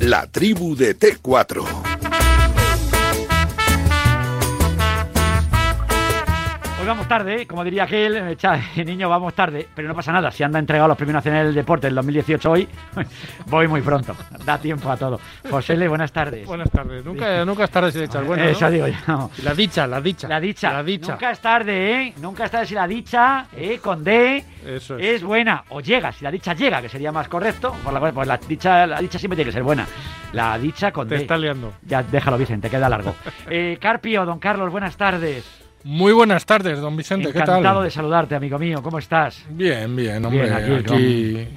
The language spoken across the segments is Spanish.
La tribu de T4. Vamos tarde, como diría aquel, cha- niño, vamos tarde, pero no pasa nada. Si anda entregado los premios nacionales del deporte del 2018 hoy, voy muy pronto. Da tiempo a todo. José Le, buenas tardes. Buenas tardes. Nunca, nunca es tarde si le echas bueno. ¿no? Eso digo yo. La dicha, la dicha. La dicha. La dicha. Nunca es tarde, ¿eh? Nunca es tarde si la dicha, ¿eh? Con D, Eso es. es buena. O llega, si la dicha llega, que sería más correcto. Por la, pues la dicha, la dicha siempre tiene que ser buena. La dicha con Te D. estás liando. Ya, déjalo, Vicente, queda largo. Eh, Carpio, don Carlos, buenas tardes. Muy buenas tardes, don Vicente. ¿Qué Encantado tal? de saludarte, amigo mío. ¿Cómo estás? Bien, bien, hombre. Bien, aquí, aquí,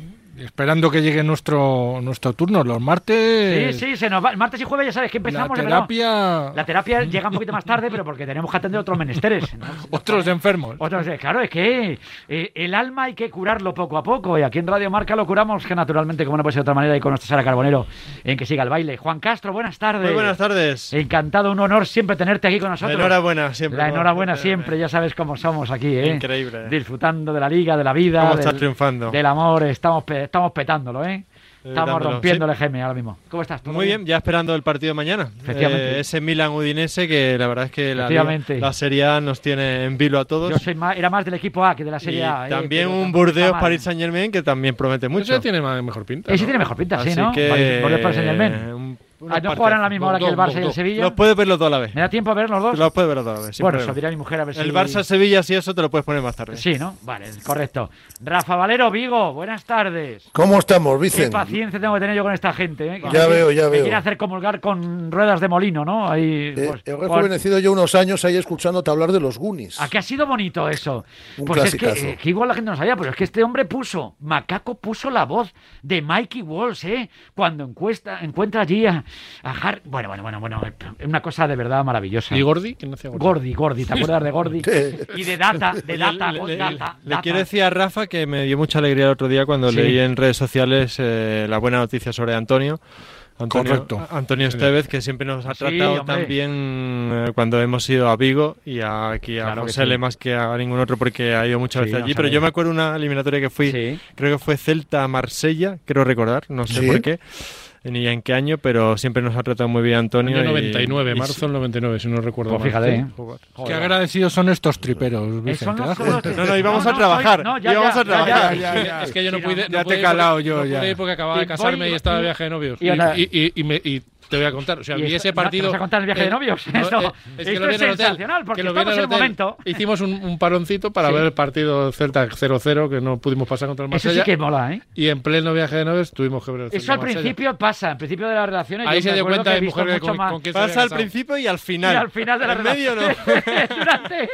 esperando que llegue nuestro, nuestro turno. Los martes. Sí, sí, se nos va. Martes y jueves ya sabes que La empezamos. ¿verdad? terapia. La terapia llega un poquito más tarde, pero porque tenemos que atender otros menesteres. ¿no? Otros enfermos. Otros, claro, es que eh, el alma hay que curarlo poco a poco. Y aquí en Radio Marca lo curamos, que naturalmente, como no puede ser de otra manera, y con nuestra Sara Carbonero, en que siga el baile. Juan Castro, buenas tardes. Muy buenas tardes. Encantado, un honor siempre tenerte aquí con La nosotros. enhorabuena siempre. La enhorabuena siempre, ya sabes cómo somos aquí, ¿eh? Increíble. Disfrutando de la liga, de la vida, ¿Cómo del, estás triunfando? del amor, estamos, estamos petándolo, ¿eh? Estamos dándolo, rompiendo sí. el GM ahora mismo. ¿Cómo estás? ¿Todo Muy bien, ya esperando el partido de mañana. Efectivamente. Eh, ese Milan Udinese que la verdad es que la, Serie A nos tiene en vilo a todos. Yo soy más, era más del equipo A que de la y Serie A. ¿eh? también un Burdeos. Paris Saint Germain que también promete mucho. Ese tiene más- mejor pinta. Ese tiene mejor pinta, sí, Así ¿no? que Bordeaux Paris Saint-Germain. un- ¿No jugarán a la misma hora que el Barça y el. Sevilla? Los puedes verlos toda la vez. ¿Me da tiempo a ver los dos? Los puedes verlos toda la vez. bueno, eso dirá mi mujer a ver si... El Barça-Sevilla, si eso, te lo puedes poner más tarde. Sí, ¿no? Vale, correcto. Rafa Valero, Vigo, buenas tardes. ¿Cómo estamos, Qué Vicen? paciencia tengo que tener yo con esta gente, ¿eh? Ya me- veo, ya me veo. quiere hacer comulgar con ruedas de molino, ¿no? Ahí, Eh, pues, he pues, rejuvenecido yo unos años ahí escuchándote hablar de los Goonies. ¿A qué ha sido bonito eso? Un pues es que, eh, que igual la gente no sabía, pero es que este hombre puso, Macaco puso la voz de Mikey Walsh, ¿eh? Cuando encuesta, encuentra allí a, a Har- Bueno, bueno, bueno, bueno, es una cosa de verdad maravillosa. ¿Y Gordy? ¿Quién hacía Gordy? Gordy, Gordy, ¿te acuerdas de Gordy? y de Data, de Data, le, le- Data. le Data. quiero decir a Rafa que me dio mucha alegría el otro día cuando Sí. leí en redes sociales eh, la buena noticia sobre Antonio. Antonio, Correcto. Antonio Estevez, que siempre nos ha Sí, tratado hombre. tan bien eh, cuando hemos ido a Vigo y a- aquí a Claro José sí. más que a ningún otro porque ha ido muchas Sí, veces allí. Pero yo me acuerdo una eliminatoria que fui, Sí. creo que fue Celta-Marsella, quiero recordar, no sé Sí. por qué, ni en qué año, pero siempre nos ha tratado muy bien Antonio. Año y- 99, y- marzo del 99, si no recuerdo Pues mal. fíjate, ¿eh? Qué agradecidos son estos triperos, Eh, son Vicente. los- ¿das son los- cuenta? No, no, íbamos a soy- trabajar, no, ya, íbamos ya, a trabajar. ya, ya, ya. Es que yo no pude. no. no Ya te he pude calado porque- yo, no ya. pude porque acababa de casarme voy- y estaba de viaje de novios. y Y, ahora- y- y- y me- y te voy a contar. O sea, Y vi esto- ese partido. ¿te vas a contar el viaje de eh, novios? no, Esto- eh, es que esto es el sensacional, porque que lo vi en estamos el en hotel. momento. Hicimos un, un paroncito para Sí. ver el partido Celta 0-0 que no pudimos pasar contra el Eso Marsella. sí que mola, ¿eh? Y en pleno viaje de novios tuvimos que ver el Eso Celta al Marsella. principio pasa, al principio de las relaciones. Ahí se dio cuenta de mujer que mucho con, más- con había Pasa al principio y al Y final. al final de la En medio no. Durante.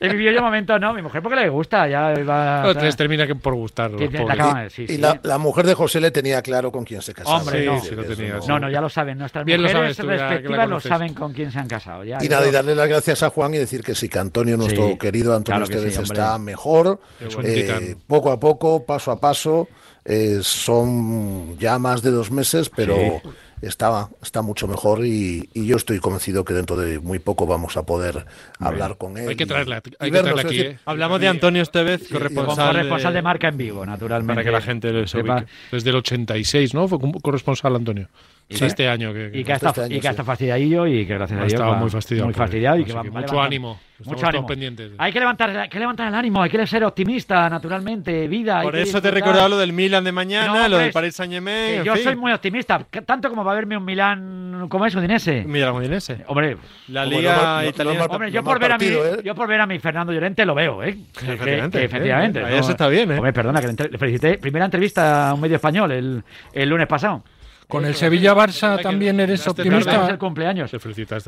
He vivido yo momentos, ¿no? Mi mujer porque le gusta, ya va. No, les termina que por gustar. los la acaban sí, y sí. la, la mujer de José le tenía claro con quién se casaba. Hombre, Sí, no. sí lo Eso tenía, no. sí. No, no, ya lo saben. Nuestras Bien lo mujeres sabes que la respectivas lo saben con quién se han casado. Ya, Y nada, y darle las gracias a Juan y decir que sí, que Antonio, nuestro Sí, querido Antonio claro que sí, Estevez, hombre. está mejor. Eh, poco a poco, paso a paso. eh, son ya más de dos meses, pero Sí. Está, está mucho mejor y, y yo estoy convencido que dentro de muy poco vamos a poder hablar con él. Hay que traerla, y hay que traerla aquí, decir, ¿eh? Hablamos de Antonio Estevez, como corresponsal, corresponsal de de- marca en vivo, naturalmente. para que la gente lo se Sepa. ubique. Desde el 86, ¿no? Fue corresponsal Antonio. Sí, este año. Que, Y que, está, Este año, y que sí. está fastidiadillo y que gracias a Ha Dios estado va muy fastidiado, Muy fastidiado y que va, que va mucho ánimo. Estamos Mucho ánimo. pendientes. Hay que levantar, hay que levantar el ánimo, hay que ser optimista, naturalmente, vida. Por eso te he recordado lo del Milan de mañana, No, lo del Paris Saint Germain. Yo fin. soy muy optimista, tanto como va a verme un Milán, ¿cómo es? Udinese. Milan Udinese. Hombre, La Como liga no italiana. no mar- hombre, yo por ver a mi, partido, ¿eh? yo por ver a mi Fernando Llorente lo veo, ¿eh? Efectivamente, eso está bien, ¿eh? Hombre, perdona, que le, felicité. Primera entrevista a un medio español el, el lunes pasado. Con el Sevilla-Barça también eres este optimista. el cumpleaños.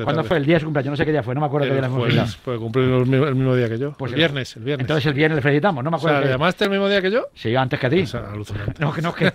¿Cuándo fue? El día de su cumpleaños, no sé qué día fue, no me acuerdo qué día felicitado. pues cumplí el mismo, día que yo. Pues el viernes, el viernes. Entonces el viernes le felicitamos, no me o sea, acuerdo. ¿le qué- llamaste el mismo día que yo? Sí, antes que a ti. O sea, alucinante. No, que- no, que,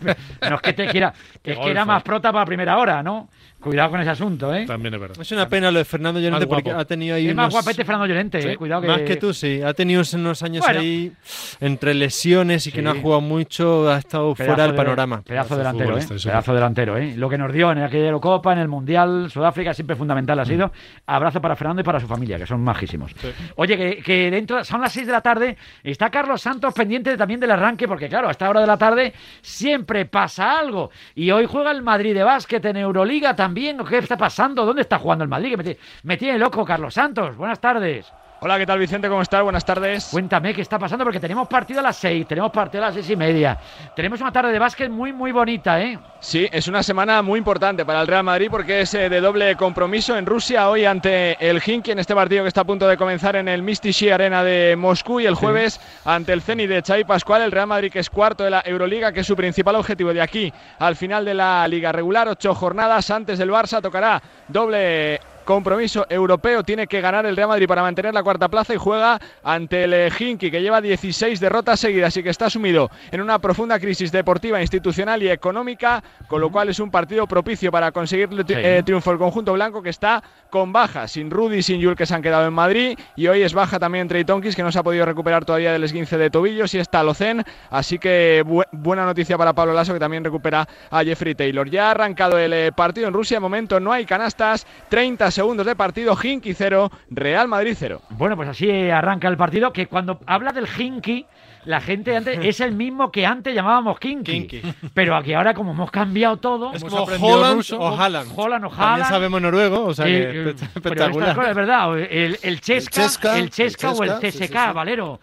no es que te quiera, es que era más prota para primera hora, ¿no? Cuidado con ese asunto, ¿eh? También es verdad. Es una pena lo de Fernando Llorente porque ha tenido ahí Es más guapete Fernando Llorente, Sí, ¿eh? Cuidado que... Más que tú, sí. Ha tenido unos años Bueno. ahí entre lesiones y que no ha jugado mucho, ha estado Pedazo fuera del de- panorama. Pedazo Pedazo delantero, ¿eh? Pedazo delantero, ¿eh? Lo que nos dio en aquella Eurocopa, en el Mundial, Sudáfrica, siempre fundamental ha Mm. sido. Abrazo para Fernando y para su familia, que son majísimos. Oye, que, que dentro, son las 6 de la tarde, está Carlos Santos pendiente también del arranque, porque claro, a esta hora de la tarde siempre pasa algo. Y hoy juega el Madrid de básquet en Euroliga también. ¿Qué está pasando? ¿Dónde está jugando el Madrid? Me tiene loco Carlos Santos. Buenas tardes. Hola, ¿qué tal Vicente? ¿Cómo estás? Buenas tardes. Cuéntame qué está pasando, porque tenemos partido a las 6, tenemos partido a las seis y media. Tenemos una tarde de básquet muy, muy bonita, ¿eh? Sí, es una semana muy importante para el Real Madrid porque es eh, de doble compromiso en Rusia hoy ante el Hinky en este partido que está a punto de comenzar en el Mystici Arena de Moscú y el jueves ante el Zenit de Xavi Pascual, el Real Madrid que es cuarto de la Euroliga, que es su principal objetivo de aquí al final de la liga regular, ocho jornadas antes del Barça tocará doble compromiso europeo. Tiene que ganar el Real Madrid para mantener la cuarta plaza y juega ante el Hinky, que lleva 16 derrotas seguidas y que está sumido en una profunda crisis deportiva, institucional y económica, con lo cual es un partido propicio para conseguir el tri- Sí. eh, triunfo el conjunto blanco que está con baja, sin Rudy, sin Yul que se han quedado en Madrid y hoy es baja también Trey Tonkins que no se ha podido recuperar todavía del esguince de tobillos y está Locen, así que bu- buena noticia para Pablo Lasso que también recupera a Jeffrey Taylor. Ya ha arrancado el eh, partido en Rusia, de momento no hay canastas, 30 segundos de partido, Hinky 0, Real Madrid 0. Bueno, pues así arranca el partido, que cuando habla del Hinky, la gente antes es el mismo que antes llamábamos Kinky. Kinky. Pero aquí ahora como hemos cambiado todo, Es como Holland ruso. o Haaland. Holland o También Haaland, sabemos noruego, o sea que eh, pero espectacular. cosas es verdad, el, el Chesca, el Chesca, Chesca, el o el Chesca, sí, CSK, sí, sí. Valero.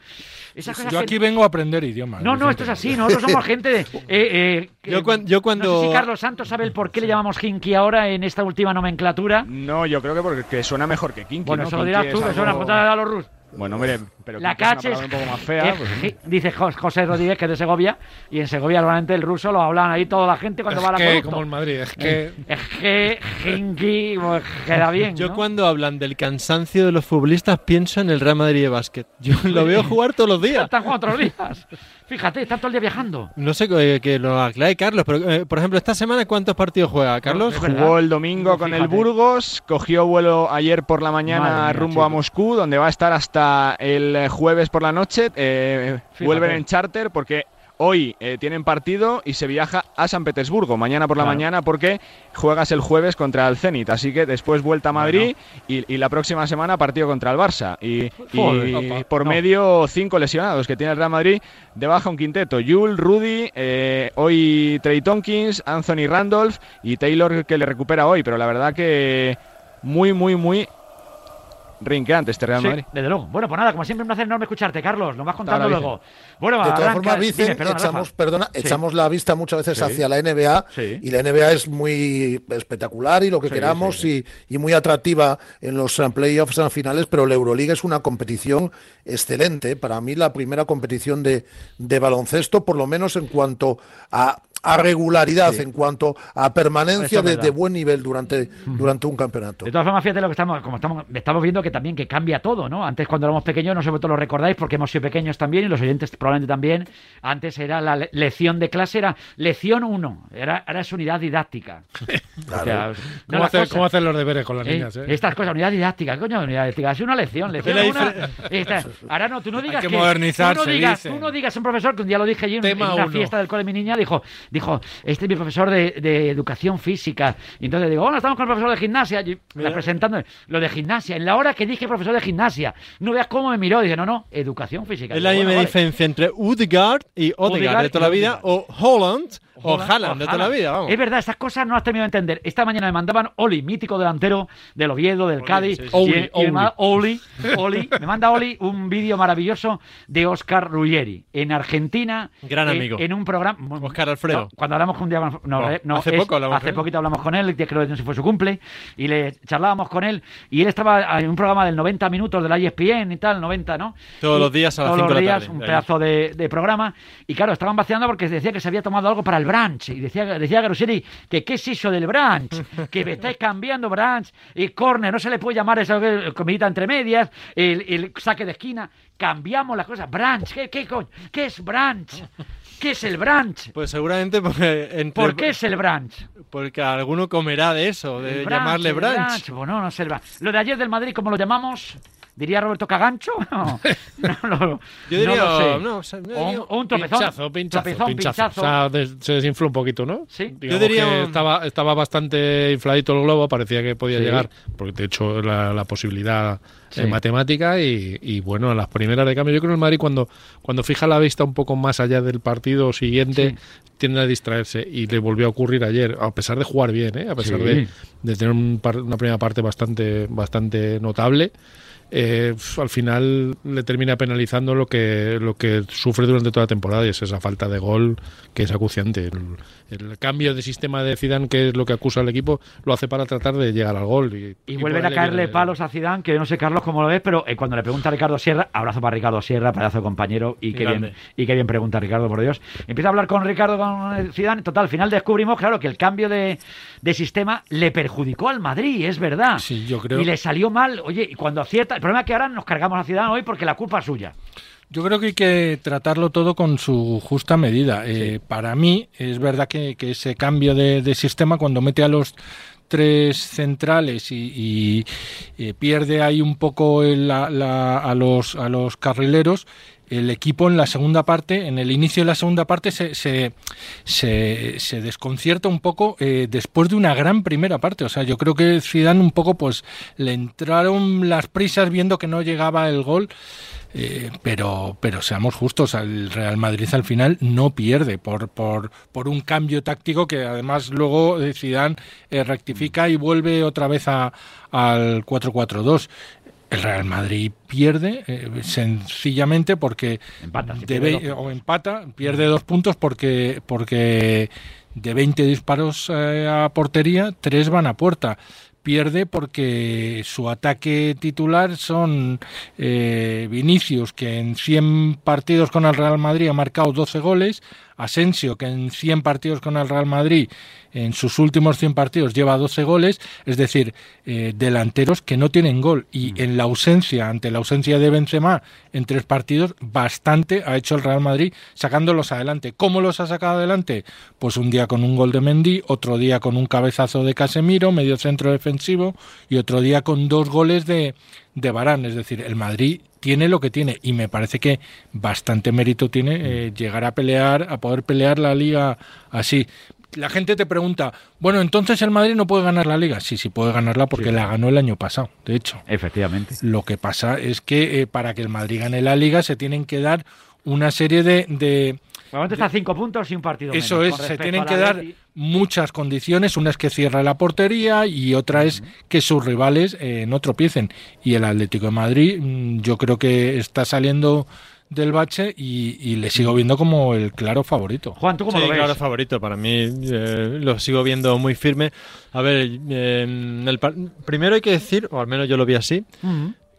Esas cosas Yo que- aquí vengo a aprender idiomas. No, no, esto es así. Nosotros somos gente de. eh, eh, que- Yo cuan- yo cuando- No sé si Carlos Santos sabe el por qué le llamamos Hinky ahora en esta última nomenclatura. No, yo creo que porque que suena mejor que Kinky. Bueno, ¿no? eso lo Kinky dirás tú, que algo- suena a los rusos. Bueno, mire, pero La es es, palabra un poco más fea. es pues, ji- dice Jos- José Rodríguez, que es de Segovia, y en Segovia normalmente el ruso lo hablan ahí toda la gente cuando Es va a la que, como el Madrid, es que... Es que Hinky pues, queda bien. Yo ¿no? cuando hablan del cansancio de los futbolistas pienso en el Real Madrid de básquet. Yo lo veo jugar todos los días. Están jugando otros días. Fíjate, están todo el día viajando. No sé eh, que lo aclare Carlos, pero eh, por ejemplo, esta semana ¿cuántos partidos juega Carlos? Jugó el domingo No, con el. Burgos, cogió vuelo ayer por la mañana Madre mía, rumbo a. Moscú, donde va a estar hasta el eh, jueves por la noche. Eh, vuelven en charter porque hoy eh, tienen partido y se viaja a San Petersburgo mañana por la Claro. mañana porque juegas el jueves contra el Zenit. Así que después vuelta a Madrid y, y la próxima semana partido contra el Barça. Y, Joder, por no. medio cinco lesionados que tiene el Real Madrid de baja un quinteto. Yul, Rudy, eh, hoy Trey Tompkins, Anthony Randolph y Taylor que le recupera hoy. Pero la verdad que muy, muy, muy rinqueante este Real Sí, Madrid. desde luego. Bueno, pues nada, como siempre, un placer enorme escucharte, Carlos. Nos vas contando luego. Bueno, De todas arranca. formas, Dime, Vicen, perdona, echamos, Rafa. perdona, Sí. echamos la vista muchas veces Sí. hacia la NBA Sí. y la NBA es muy espectacular y lo que Sí, queramos sí, Y, y muy atractiva en los eh, playoffs en finales, pero la Euroliga es una competición excelente. Para mí la primera competición de, de baloncesto, por lo menos en cuanto a, a regularidad, en cuanto a permanencia de, buen nivel durante, durante un campeonato. De todas formas, fíjate lo que estamos, como estamos, estamos viendo que también que cambia todo, ¿no? Antes cuando éramos pequeños, no sé si vosotros lo recordáis, porque hemos sido pequeños también, y los oyentes probablemente también, antes era la le- lección de clase, era lección 1, era, ahora es unidad didáctica. O sea, no, ¿Cómo, hacer, cómo hacer los deberes con las Eh, niñas? eh? Estas cosas, unidad didáctica, coño, unidad didáctica, es una lección, lección una, esta- ahora no, tú no digas que tú modernizarse, no digas, tú no digas a un profesor que un día lo dije allí en, en una uno. fiesta del cole de mi niña, dijo, dijo, este es mi profesor de, de educación física, y entonces digo, bueno, estamos con el profesor de gimnasia, y representando lo de gimnasia, en la hora que dije profesor de gimnasia, no veas cómo me miró, dice, no, no, educación física. Es la misma bueno, vale. diferencia entre Udegaard y Odegaard Odegaard de toda la vida, Odegaard. o Holland o Haaland, de toda la vida, vamos. Es verdad, estas cosas no las termino de entender. Esta mañana me mandaban Oli, mítico delantero del Oviedo, del Cádiz. sí, sí. y- Oli, y me manda- Oli. Oli, Oli, me manda Oli un vídeo maravilloso de Oscar Ruggeri en Argentina. Gran en- amigo. En, un programa. Oscar Alfredo. No, cuando hablamos con un día. No, eh, no, hace es- poco hablamos Hace con él. poquito hablamos con él, que creo que no sé fue su cumple. Y le charlábamos con él. Y él estaba en un programa del 90 minutos de la ESPN y tal, 90, ¿no? Todos Y los días a las todos cinco los de la días, tarde, Un de ahí. pedazo de, de programa. Y claro, estaban vaciando porque decía que se había tomado algo para el brunch. Y decía, decía Garuseri que qué es eso del brunch. Que me estáis cambiando brunch. Y corner, no se le puede llamar eso, eh, comidita entre medias. El, el saque de esquina. Cambiamos las cosas. Brunch. ¿Qué, qué, coño? ¿Qué es brunch? ¿Qué es el brunch? Pues seguramente porque entre- ¿Por qué es el brunch? Porque alguno comerá de eso, de llamarle el brunch. Bueno, no sé. Lo de ayer del Madrid, ¿cómo lo llamamos? ¿Diría Roberto Cagancho? No, no, lo- Yo diría, no lo sé. no, o sea, yo O un, diría- o un tropezón. Pinchazo, pinchazo, Tropezón, pinchazo. pinchazo. O sea, des- se desinfló un poquito, ¿no? Sí. Digamos Yo diría que un- estaba, estaba bastante infladito el globo, parecía que podía Sí. llegar, porque de hecho la, la posibilidad Sí. eh, matemática y, y, bueno, a las primeras de cambio. Yo creo que el Madrid cuando, cuando fija la vista un poco más allá del partido siguiente Sí. tiende a distraerse y le volvió a ocurrir ayer, a pesar de jugar bien, ¿eh? a pesar Sí. de, de tener un par- una primera parte bastante, bastante notable. Eh, al final le termina penalizando lo que lo que sufre durante toda la temporada y es esa falta de gol que es acuciante. El, el cambio de sistema de Zidane, que es lo que acusa al equipo, lo hace para tratar de llegar al gol. Y, Y y vuelven a caerle viene- palos a Zidane, que yo no sé, Carlos, cómo lo ves, pero eh, cuando le pregunta a Ricardo Sierra, abrazo para Ricardo Sierra, pedazo de compañero, y qué, bien, y qué bien pregunta Ricardo, por Dios. Empieza a hablar con Ricardo, con Zidane, total, al final descubrimos, claro, que el cambio de, de sistema le perjudicó al Madrid, es verdad. Sí, yo creo. Y le salió mal, oye, y cuando acierta, problema es que ahora nos cargamos a Zidane hoy porque la culpa es suya. Yo creo que hay que tratarlo todo con su justa medida. Eh, para mí, es verdad que, que ese cambio de, de sistema, cuando mete a los tres centrales y, y, eh, pierde ahí un poco el- la- la- a, los, a los carrileros, el equipo en la segunda parte, en el inicio de la segunda parte, se, se, se, desconcierta un poco eh, después de una gran primera parte. O sea, yo creo que Zidane un poco pues le entraron las prisas viendo que no llegaba el gol. Eh, pero, pero seamos justos, el Real Madrid al final no pierde por, por, por un cambio táctico que además luego eh, Zidane rectifica y vuelve otra vez a, al 4-4-2. El Real Madrid pierde eh, sencillamente porque Empata, dos o empata, pierde dos puntos porque, porque de 20 disparos eh, a portería, tres van a puerta. Pierde porque su ataque titular son eh, Vinicius, que en 100 partidos con el Real Madrid ha marcado 12 goles, Asensio, que en 100 partidos con el Real Madrid, en sus últimos 100 partidos lleva 12 goles, es decir, eh, delanteros que no tienen gol. Y en la ausencia, ante la ausencia de Benzema en tres partidos, bastante ha hecho el Real Madrid sacándolos adelante. ¿Cómo los ha sacado adelante? Pues un día con un gol de Mendy, otro día con un cabezazo de Casemiro, medio centro defensivo, y otro día con dos goles de, de Barán. Es decir, el Madrid tiene lo que tiene y me parece que bastante mérito tiene eh, llegar a pelear, a poder pelear la liga así. La gente te pregunta, bueno, entonces el Madrid no puede ganar la liga. Sí, sí puede ganarla porque la ganó el año pasado, de hecho. Efectivamente. Lo que pasa es que eh, para que el Madrid gane la liga se tienen que dar una serie de De momento está a cinco puntos y un partido eso menos, es, se tienen que dar muchas condiciones. Una es que cierre la portería y otra es que sus rivales eh, no tropiecen. Y el Atlético de Madrid mm, yo creo que está saliendo del bache y, y le sigo viendo como el claro favorito. Juan, ¿tú cómo Sí, lo ves? claro, favorito. Para mí eh, lo sigo viendo muy firme. A ver, eh, el par- primero hay que decir, o al menos yo lo vi así.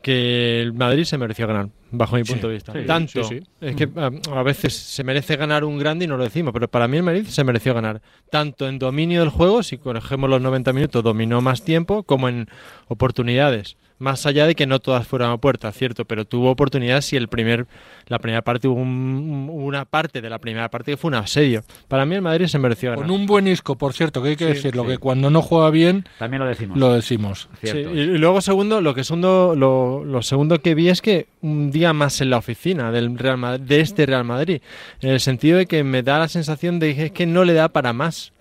Que el Madrid se mereció ganar, bajo mi Sí, punto de vista. sí, Tanto, sí, es que a, a veces se merece ganar un grande y no lo decimos, pero para mí el Madrid se mereció ganar. Tanto en dominio del juego, si cogemos los 90 minutos, dominó más tiempo, como en oportunidades. Más allá de que no todas fueran a puerta, cierto, pero tuvo oportunidades y el primer, la primera parte hubo un- una parte de la primera parte que fue un asedio. Para mí el Madrid se mereció ganar. Con un buen isco, por cierto, que hay que Sí, decirlo, sí. que cuando no juega bien También lo decimos. lo decimos. Sí, y y luego segundo, lo que segundo, lo, lo segundo que vi es que un día más en la oficina del Real Madrid, de este Real Madrid, en el sentido de que me da la sensación de que es que no le da para más.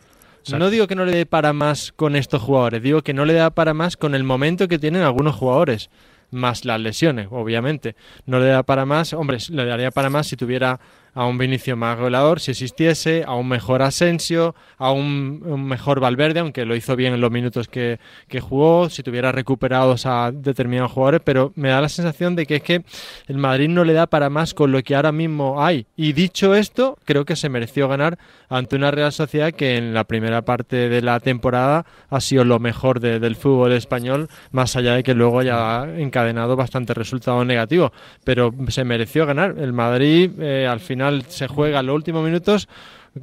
No digo que no le dé para más con estos jugadores, digo que no le da para más con el momento que tienen algunos jugadores, más las lesiones, obviamente. No le da para más, hombre, le daría para más si tuviera a un Vinicio más goleador, si existiese, a un mejor Asensio, a un, mejor Valverde, aunque lo hizo bien en los minutos que, que jugó, si tuviera recuperados a determinados jugadores, pero me da la sensación de que es que el Madrid no le da para más con lo que ahora mismo hay. Y dicho esto, creo que se mereció ganar ante una Real Sociedad que en la primera parte de la temporada ha sido lo mejor de- del fútbol español, más allá de que luego haya encadenado bastantes resultados negativos. Pero se mereció ganar. El Madrid eh, al final se juega en los últimos minutos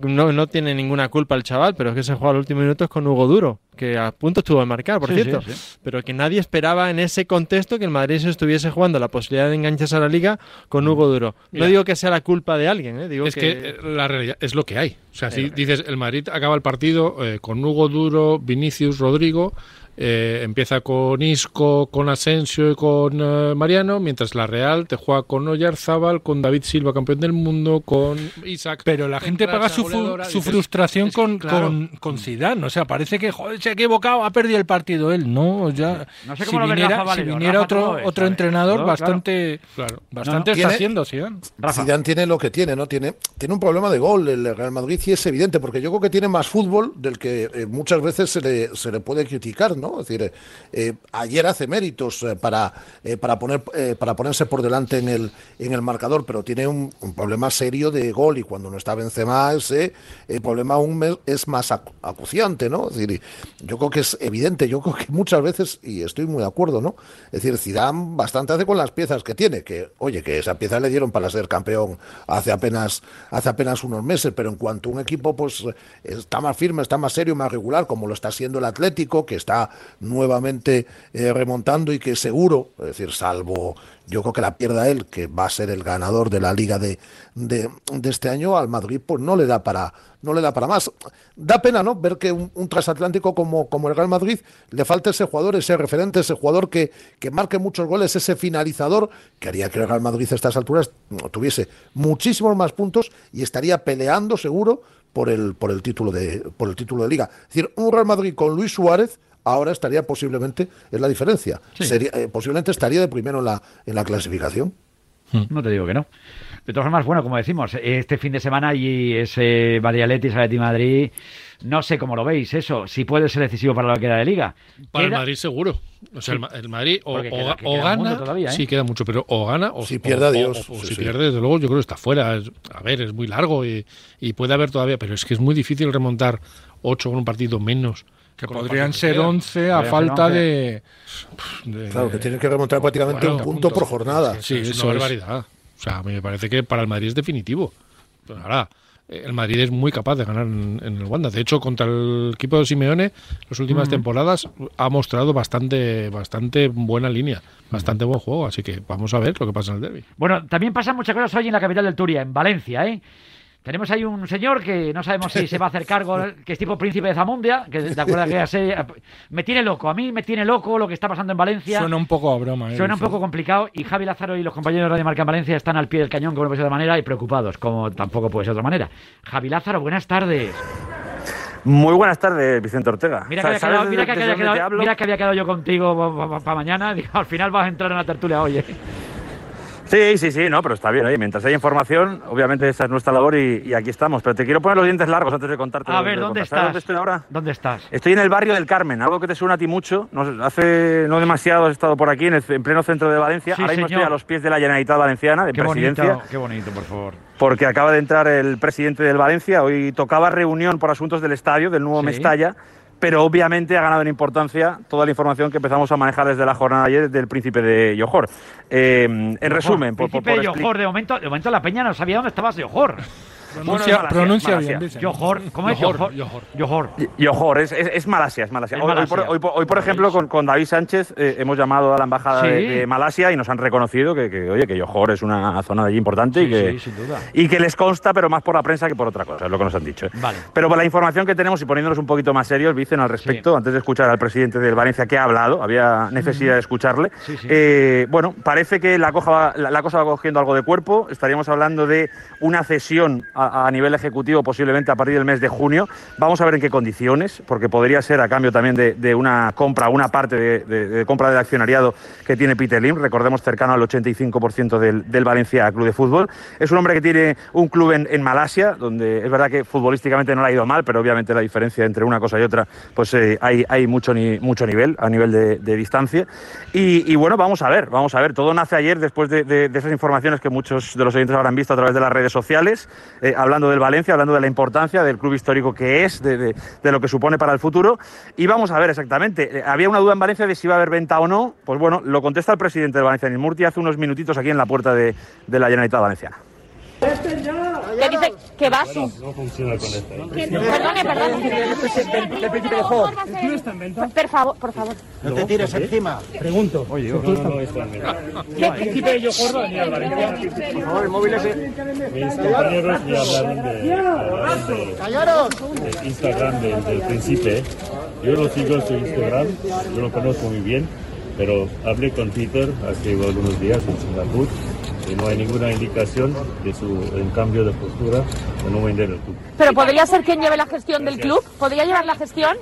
no, no tiene ninguna culpa el chaval, pero es que se juega los últimos minutos con Hugo Duro, que a punto estuvo de marcar, por Sí, cierto. sí, sí. Pero que nadie esperaba en ese contexto que el Madrid se estuviese jugando la posibilidad de engancharse a la liga con Hugo Duro. No digo que sea la culpa de alguien, ¿eh? digo Es que eh, la realidad es lo que hay. O sea, si dices, el Madrid acaba el partido eh, con Hugo Duro, Vinicius, Rodrigo, eh, empieza con Isco, con Asensio y con eh, Mariano, mientras la Real te juega con Oyarzábal, con David Silva, campeón del mundo, con Isaac. Pero la gente en paga su, fu- goleadora, su dices, frustración con, claro. con, con Zidane. O sea, parece que joder, se ha equivocado, ha perdido el partido él. No, ya. No sé si viniera, Rafa si viniera Rafa otro, otro entrenador, bastante, Claro. bastante No, no. está Tiene- haciendo Zidane. Rafa. Zidane tiene lo que tiene, ¿no? Tiene, tiene un problema de gol el Real Madrid y es evidente, porque yo creo que tiene más fútbol del que eh, muchas veces se le, se le puede criticar, Es decir, eh, ayer hace méritos eh, para, eh, para, poner, para ponerse por delante en el, en el marcador, pero tiene un, problema serio de gol y cuando no está Benzema ese el problema aún es más acu- acuciante, ¿no? Decir, yo creo que es evidente, yo creo que muchas veces, y estoy muy de acuerdo, ¿no? Es decir, Zidane bastante hace con las piezas que tiene, que, oye, que esa pieza le dieron para ser campeón hace apenas, hace apenas unos meses, pero en cuanto un equipo pues está más firme, está más serio, más regular, como lo está haciendo el Atlético, que está nuevamente eh, remontando y que seguro, es decir, salvo yo creo que la pierda él, que va a ser el ganador de la liga de, de, este año, al Madrid pues no le da para no le da para más. Da pena, ¿no? Ver que un, un transatlántico como, como el Real Madrid le falta ese jugador, ese referente, ese jugador que, que marque muchos goles, ese finalizador, que haría que el Real Madrid a estas alturas tuviese muchísimos más puntos y estaría peleando seguro por el, por el título de, por el título de liga. Es decir, un Real Madrid con Luis Suárez ahora estaría posiblemente en la diferencia. Sería, eh, posiblemente estaría de primero en la, en la clasificación. No te digo que no. De todas formas, bueno, como decimos, este fin de semana y ese Valladolid Atleti Madrid, no sé cómo lo veis eso, si puede ser decisivo para que queda de liga. Para el Madrid seguro. O sea, el, Ma- el Madrid o, queda- gana, todavía, ¿eh? sí queda mucho, pero o gana o Si pierde, o- adiós. o- o Sí, si sí. pierde, desde luego, yo creo que está fuera. Es- a ver, es muy largo y, y puede haber todavía, pero es que es muy difícil remontar ocho con un partido menos. Que podrían ser que quedan. 11 a falta 11. de, de- Claro, que tienen que remontar prácticamente un 40 punto por jornada. Sí, Sí, es eso una es. barbaridad. O sea, a mí me parece que para el Madrid es definitivo. Pero ahora, el Madrid es muy capaz de ganar en, en el Wanda. De hecho, contra el equipo de Simeone, las últimas temporadas ha mostrado bastante, bastante buena línea, bastante buen juego. Así que vamos a ver lo que pasa en el derby. Bueno, también pasan muchas cosas hoy en la capital del Turia, en Valencia, ¿eh? Tenemos ahí un señor que no sabemos si se va a hacer cargo, que es tipo príncipe de Zamundia, que te acuerdas que ya sé, me tiene loco, a mí me tiene loco lo que está pasando en Valencia. Suena un poco a broma. ¿eh? Suena un poco complicado y Javi Lázaro y los compañeros de Radio Marca en Valencia están al pie del cañón, como no puede ser de otra manera, y preocupados, como tampoco puede ser de otra manera. Javi Lázaro, buenas tardes. Muy buenas tardes, Vicente Ortega. Mira que había quedado yo contigo para mañana. Digo, al final vas a entrar en la tertulia hoy. ¿eh? Sí, sí, sí, no, pero está bien. Oye, mientras haya información, obviamente esa es nuestra labor y, y aquí estamos. Pero te quiero poner los dientes largos antes de contarte. A ver, ¿dónde contar. ¿Sabes estás? ¿Dónde estoy ahora? ¿Dónde estás? Estoy en el barrio del Carmen, algo que te suena a ti mucho. No hace no demasiado has estado por aquí, en, el, en pleno centro de Valencia. Sí, ahora mismo señor. estoy a los pies de la Generalitat Valenciana, de Qué presidencia. bonito, qué bonito, por favor. porque acaba de entrar el presidente del Valencia. Hoy tocaba reunión por asuntos del estadio, del nuevo Sí. Mestalla, pero obviamente ha ganado en importancia toda la información que empezamos a manejar desde la jornada de ayer del príncipe de Johor. Eh, en resumen, por, por, Príncipe por de expli- Johor, de momento, de momento la peña no sabía dónde estabas de Johor. Bueno, Pronuncia, Malasia, pronuncia Malasia. bien. Johor, ¿cómo es Johor, Johor? Johor. Es, es, es Malasia, es Malasia. Es Hoy- Malasia. por, hoy por- hoy, por ejemplo, con, con David Sánchez eh, hemos llamado a la embajada Sí. de, de Malasia y nos han reconocido que, que, oye, que Johor es una zona de allí importante y, que, sí, sin duda. y que les consta, pero más por la prensa que por otra cosa, es lo que nos han dicho. ¿eh? Vale. Pero por la información que tenemos y poniéndonos un poquito más serios, dicen al respecto, antes de escuchar al presidente del Valencia que ha hablado, había necesidad de escucharle. Sí, sí. Eh, bueno, parece que la, coja va- la, la cosa va cogiendo algo de cuerpo. Estaríamos hablando de una cesión a, a nivel ejecutivo posiblemente a partir del mes de junio. Vamos a ver en qué condiciones, porque podría ser a cambio también de, una compra, una parte de, de- de compra del accionariado que tiene Peter Lim, recordemos cercano al 85% del, del Valencia Club de Fútbol. Es un hombre que tiene un club en, en Malasia, donde es verdad que futbolísticamente no le ha ido mal, pero obviamente la diferencia entre una cosa y otra, pues eh, hay, hay mucho, ni, mucho nivel a nivel de, distancia. Y, bueno, vamos a ver, vamos a ver. Todo nace ayer después de, esas informaciones que muchos de los oyentes habrán visto a través de las redes sociales, hablando del Valencia, hablando de la importancia del club histórico que es, de, de- lo que supone para el futuro. Y vamos a ver exactamente. Eh, Había una duda en Valencia de si iba a haber venta o no. Pues bueno, lo contesta el presidente del Valencia, Murti, hace unos minutitos aquí en la puerta de, de la Generalitat Valenciana. Este ya, que dice que va a su... No funciona con esta. Perdone, perdone. Por favor, por favor. No te tires encima. Pregunto. Oye, no, no, no está en ¿Qué? príncipe yo Jordo venía al Valencia. Por favor, el móvil Mis compañeros me hablaron de, de, de Instagram del, del príncipe. Yo lo sigo en su Instagram, yo lo conozco muy bien, pero hablé con Peter hace algunos días en Singapur y no hay ninguna indicación de su en cambio de postura de no vender el club. Pero podría ser quien lleve la gestión del club. ¿Podría llevar la gestión?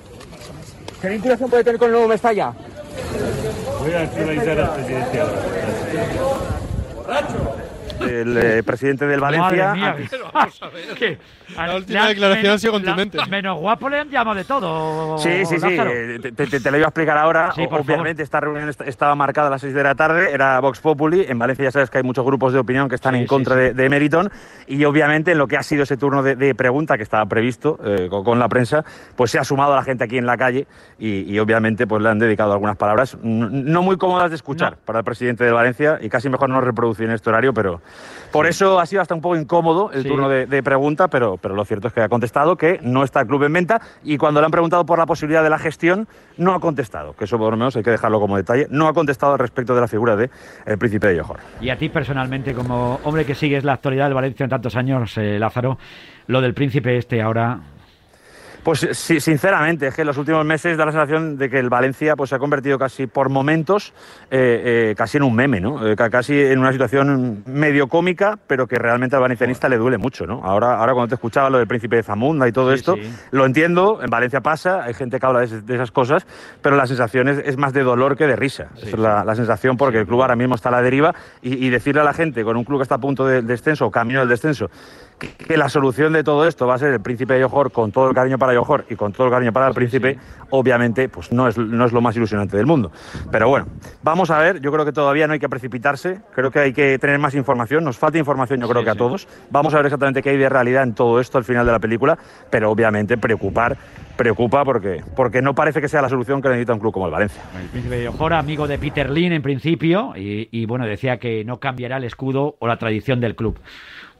¿Qué vinculación puede tener con el nuevo Mestalla? Voy a actualizar al presidente ahora. El eh, presidente del Valencia. Madre mía, ¿qué? La última declaración ha sido la- contundente. menos guapo le han llamado de todo. Sí, sí, sí, Lázaro. eh, te, te- te lo iba a explicar ahora. Sí, por Obviamente esta reunión est- estaba marcada a las 6 de la tarde, era Vox Populi. En Valencia ya sabes que hay muchos grupos de opinión que están Sí, en contra sí. De, de Meriton y obviamente en lo que ha sido ese turno de, de pregunta que estaba previsto eh, con, con la prensa, pues se ha sumado a la gente aquí en la calle y, y obviamente pues le han dedicado algunas palabras no muy cómodas de escuchar para el presidente de Valencia y casi mejor no reproducir en este horario, pero por eso ha sido hasta un poco incómodo el Sí. turno de, de pregunta, pero, pero lo cierto es que ha contestado que no está el club en venta y cuando le han preguntado por la posibilidad de la gestión, no ha contestado, que eso por lo menos hay que dejarlo como detalle, no ha contestado al respecto de la figura de el príncipe de Johor. Y a ti personalmente, como hombre que sigues la actualidad del Valencia en tantos años, eh, Lázaro, lo del príncipe este ahora. Pues sí, sinceramente, es que en los últimos meses da la sensación de que el Valencia pues, se ha convertido casi por momentos eh, eh, casi en un meme, ¿no? Eh, ca- casi en una situación medio cómica, pero que realmente al valencianista le duele mucho, ¿no? Ahora, ahora cuando te escuchaba lo del príncipe de Zamunda y todo Sí, esto, sí. lo entiendo, en Valencia pasa, hay gente que habla de, esas cosas, pero la sensación es, es más de dolor que de risa. Esa es la, la sensación porque el club ahora mismo está a la deriva y, y decirle a la gente con un club que está a punto de descenso o camino del descenso que, la solución de todo esto va a ser el príncipe de Johor con todo el cariño para Johor y con todo el cariño para el príncipe, obviamente pues no es, no es lo más ilusionante del mundo. Pero bueno, vamos a ver, yo creo que todavía no hay que precipitarse, creo que hay que tener más información, nos falta información yo creo Sí, que a todos, vamos a ver exactamente qué hay de realidad en todo esto al final de la película, pero obviamente preocupar, preocupa porque, porque no parece que sea la solución que necesita un club como el Valencia. El príncipe de Ojora, amigo de Peter Lin en principio, y, y, bueno, decía que no cambiará el escudo o la tradición del club.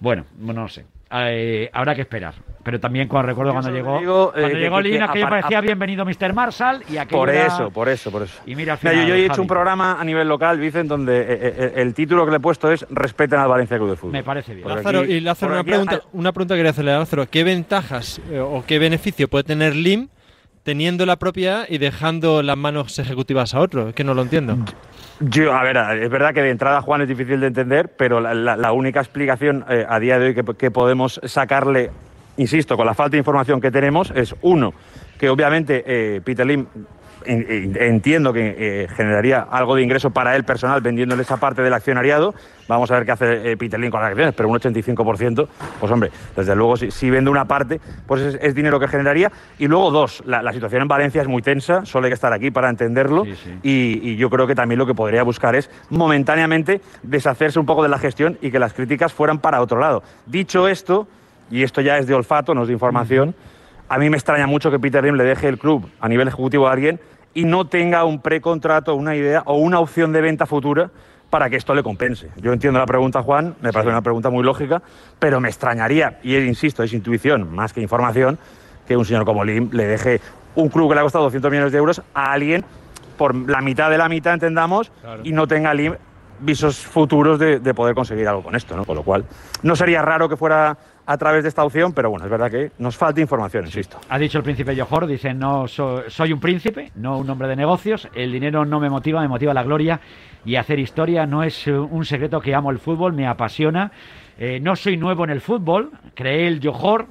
Bueno, no sé. Eh, habrá que esperar. Pero también cuando recuerdo cuando llegó, digo, eh, cuando que- llegó que- Lin, que aquello apar- parecía bienvenido Mr. Marshall y aquello Por era- eso, por eso, por eso. Y mira, al Mira, final, yo, yo he hecho Javi. un programa a nivel local, Vicen, donde eh, eh, el título que le he puesto es Respeten al Valencia Club de Fútbol. Me parece bien. Lázaro, aquí- y Lázaro, una aquí pregunta, hay- una pregunta que quería hacerle a Lázaro. ¿Qué ventajas eh, o qué beneficio puede tener LIM teniendo la propiedad y dejando las manos ejecutivas a otro? Es que no lo entiendo. Yo, a ver, es verdad que de entrada Juan es difícil de entender, pero la, única explicación eh, a día de hoy que, podemos sacarle, insisto, con la falta de información que tenemos, es uno, que obviamente eh, Peter Lim entiendo que eh, generaría algo de ingreso para él personal vendiéndole esa parte del accionariado. Vamos a ver qué hace eh, Peter Lim con las acciones, pero un 85%, pues hombre, desde luego si, si vende una parte, pues es, es dinero que generaría. Y luego dos, la, la situación en Valencia es muy tensa, solo hay que estar aquí para entenderlo. Sí, sí. Y, y yo creo que también lo que podría buscar es momentáneamente deshacerse un poco de la gestión y que las críticas fueran para otro lado. Dicho esto, y esto ya es de olfato, no es de información, a mí me extraña mucho que Peter Lim le deje el club a nivel ejecutivo a alguien y no tenga un precontrato, una idea o una opción de venta futura para que esto le compense. Yo entiendo la pregunta, Juan, me parece una pregunta muy lógica, pero me extrañaría, y insisto, es intuición más que información, que un señor como Lim le deje un club que le ha costado 200 millones de euros a alguien por la mitad de la mitad, entendamos, y no tenga Lim visos futuros de, de poder conseguir algo con esto, ¿no? Con lo cual, no sería raro que fuera a través de esta opción, pero bueno, es verdad que nos falta información, insisto. Ha dicho el príncipe Johor, dice, no so- soy un príncipe, no un hombre de negocios, el dinero no me motiva, me motiva la gloria y hacer historia no es eh, un secreto que amo el fútbol, me apasiona, Eh, no soy nuevo en el fútbol, creé el Johor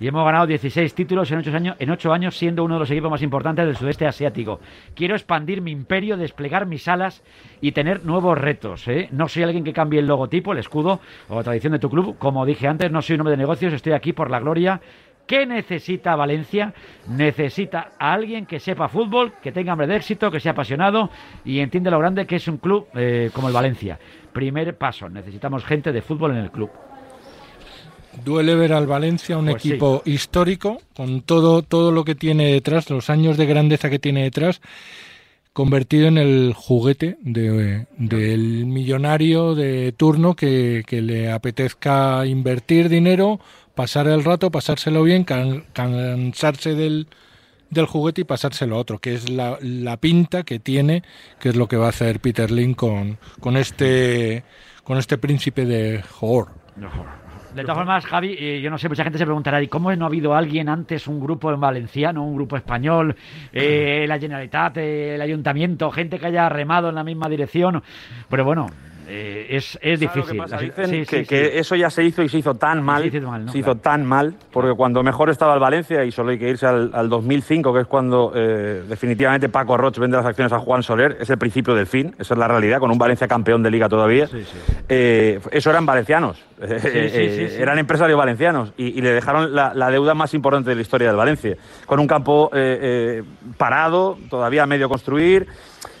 y hemos ganado 16 títulos en 8 años, en ocho años siendo uno de los equipos más importantes del sudeste asiático. Quiero expandir mi imperio, desplegar mis alas y tener nuevos retos. ¿eh? No soy alguien que cambie el logotipo, el escudo o la tradición de tu club. Como dije antes, no soy un hombre de negocios, estoy aquí por la gloria ¿Qué necesita Valencia? Necesita a alguien que sepa fútbol, que tenga hambre de éxito, que sea apasionado y entiende lo grande que es un club eh, como el Valencia. Primer paso, necesitamos gente de fútbol en el club. Duele ver al Valencia, un Pues sí. equipo histórico, con todo, todo lo que tiene detrás, los años de grandeza que tiene detrás, convertido en el juguete de- del millonario de turno que, que le apetezca invertir dinero, pasar el rato, pasárselo bien, can- cansarse del, del juguete y pasárselo a otro, que es la, la pinta que tiene, que es lo que va a hacer Peter Lin con, con este con este príncipe de Johor. De todas formas, Javi, eh, yo no sé, mucha gente se preguntará, ¿y cómo no ha habido alguien antes, un grupo en valenciano, un grupo español, eh, la Generalitat, eh, el Ayuntamiento, gente que haya remado en la misma dirección? Pero bueno, eh, es, es ¿Sabes lo que difícil. pasa? Dicen sí, que, sí, que sí. eso ya se hizo y se hizo tan mal, se hizo mal, ¿no? se hizo tan mal, porque cuando mejor estaba el Valencia, y solo hay que irse al, al 2005, que es cuando eh, definitivamente Paco Roch vende las acciones a Juan Soler, es el principio del fin, esa es la realidad, con un Valencia campeón de liga todavía. Eh, eso eran valencianos, Eh, eran empresarios valencianos, y, y le dejaron la, la deuda más importante de la historia del Valencia, con un campo eh, eh, parado, todavía a medio construir.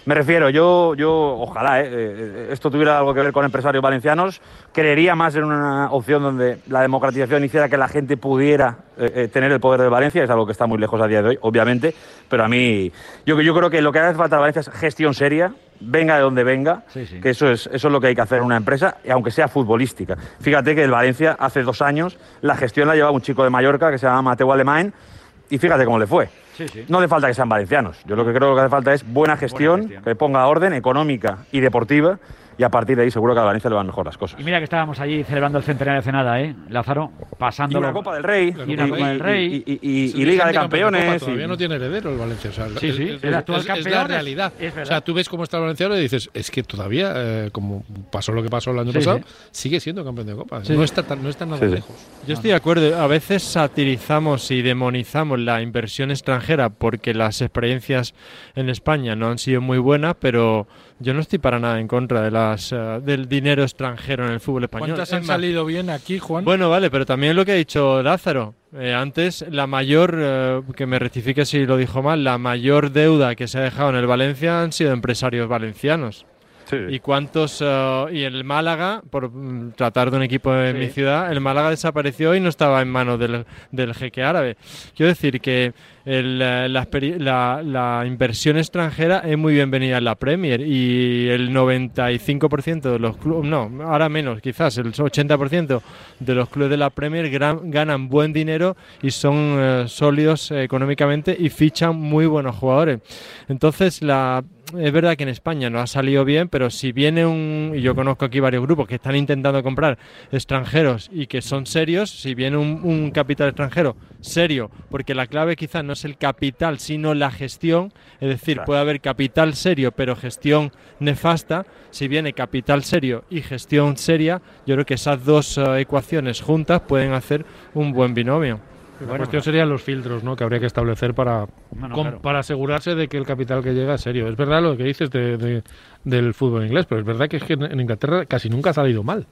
Me refiero, yo, yo ojalá eh, eh, esto tuviera algo que ver con empresarios valencianos, creería más en una opción donde la democratización hiciera que la gente pudiera eh, eh, tener el poder de Valencia, es algo que está muy lejos a día de hoy, obviamente, pero a mí, yo, yo creo que lo que hace falta a Valencia es gestión seria, venga de donde venga, que eso es, eso es lo que hay que hacer en una empresa, aunque sea futbolística. Fíjate que el Valencia hace dos años la gestión la llevaba un chico de Mallorca que se llama Mateo Alemán, y fíjate cómo le fue. Sí, sí. No hace falta que sean valencianos. Yo lo que creo que hace falta es buena gestión, que ponga orden económica y deportiva, y a partir de ahí seguro que a Valencia le van mejor las cosas. Y mira que estábamos allí celebrando el centenario de nada, ¿eh? Lázaro, Y pasándolo. una Copa del Rey, Y una Copa del Rey. y, y- y- Sí, y Liga de campeón Campeones. Todavía y- no tiene heredero el Valencia. o sea, Sí, sí, es, el actual es- es campeón la realidad. o sea, tú ves cómo está el Valenciano y dices, es que todavía, eh, como pasó lo que pasó el año Sí, pasado, sí. sigue siendo campeón de Copa. Sí. No, está tan, no está nada Sí, sí. lejos. Yo estoy de acuerdo. A veces satirizamos y demonizamos la inversión extranjera porque las experiencias en España no han sido muy buenas, pero yo no estoy para nada en contra de las eh, del dinero extranjero en el fútbol español. ¿Cuántas han salido bien aquí, Juan? Bueno, vale, pero también lo que ha dicho Lázaro. Eh, antes, la mayor, eh, que me rectifique si lo dijo mal, la mayor deuda que se ha dejado en el Valencia han sido empresarios valencianos. ¿Y cuántos? eh, y el Málaga, por mm, tratar de un equipo en Sí. mi ciudad, el Málaga desapareció y no estaba en manos del, del jeque árabe. Quiero decir que el, eh, la, la- la inversión extranjera es muy bienvenida en la Premier y el 95% de los clubes, no, ahora menos, quizás el 80% de los clubes de la Premier gran- ganan buen dinero y son eh, sólidos eh, económicamente y fichan muy buenos jugadores. Entonces, la, es verdad que en España no ha salido bien, pero si viene un, y yo conozco aquí varios grupos que están intentando comprar extranjeros y que son serios, si viene un, un capital extranjero serio, porque la clave quizás no es el capital, sino la gestión, es decir, puede haber capital serio, pero gestión nefasta, si viene capital serio y gestión seria, yo creo que esas dos eh, ecuaciones juntas pueden hacer un buen binomio. La cuestión serían los filtros ¿no? que habría que establecer para, Bueno, claro. para asegurarse de que el capital que llega es serio. Es verdad lo que dices de, de- del fútbol inglés, pero es verdad que, es que en Inglaterra casi nunca ha salido mal.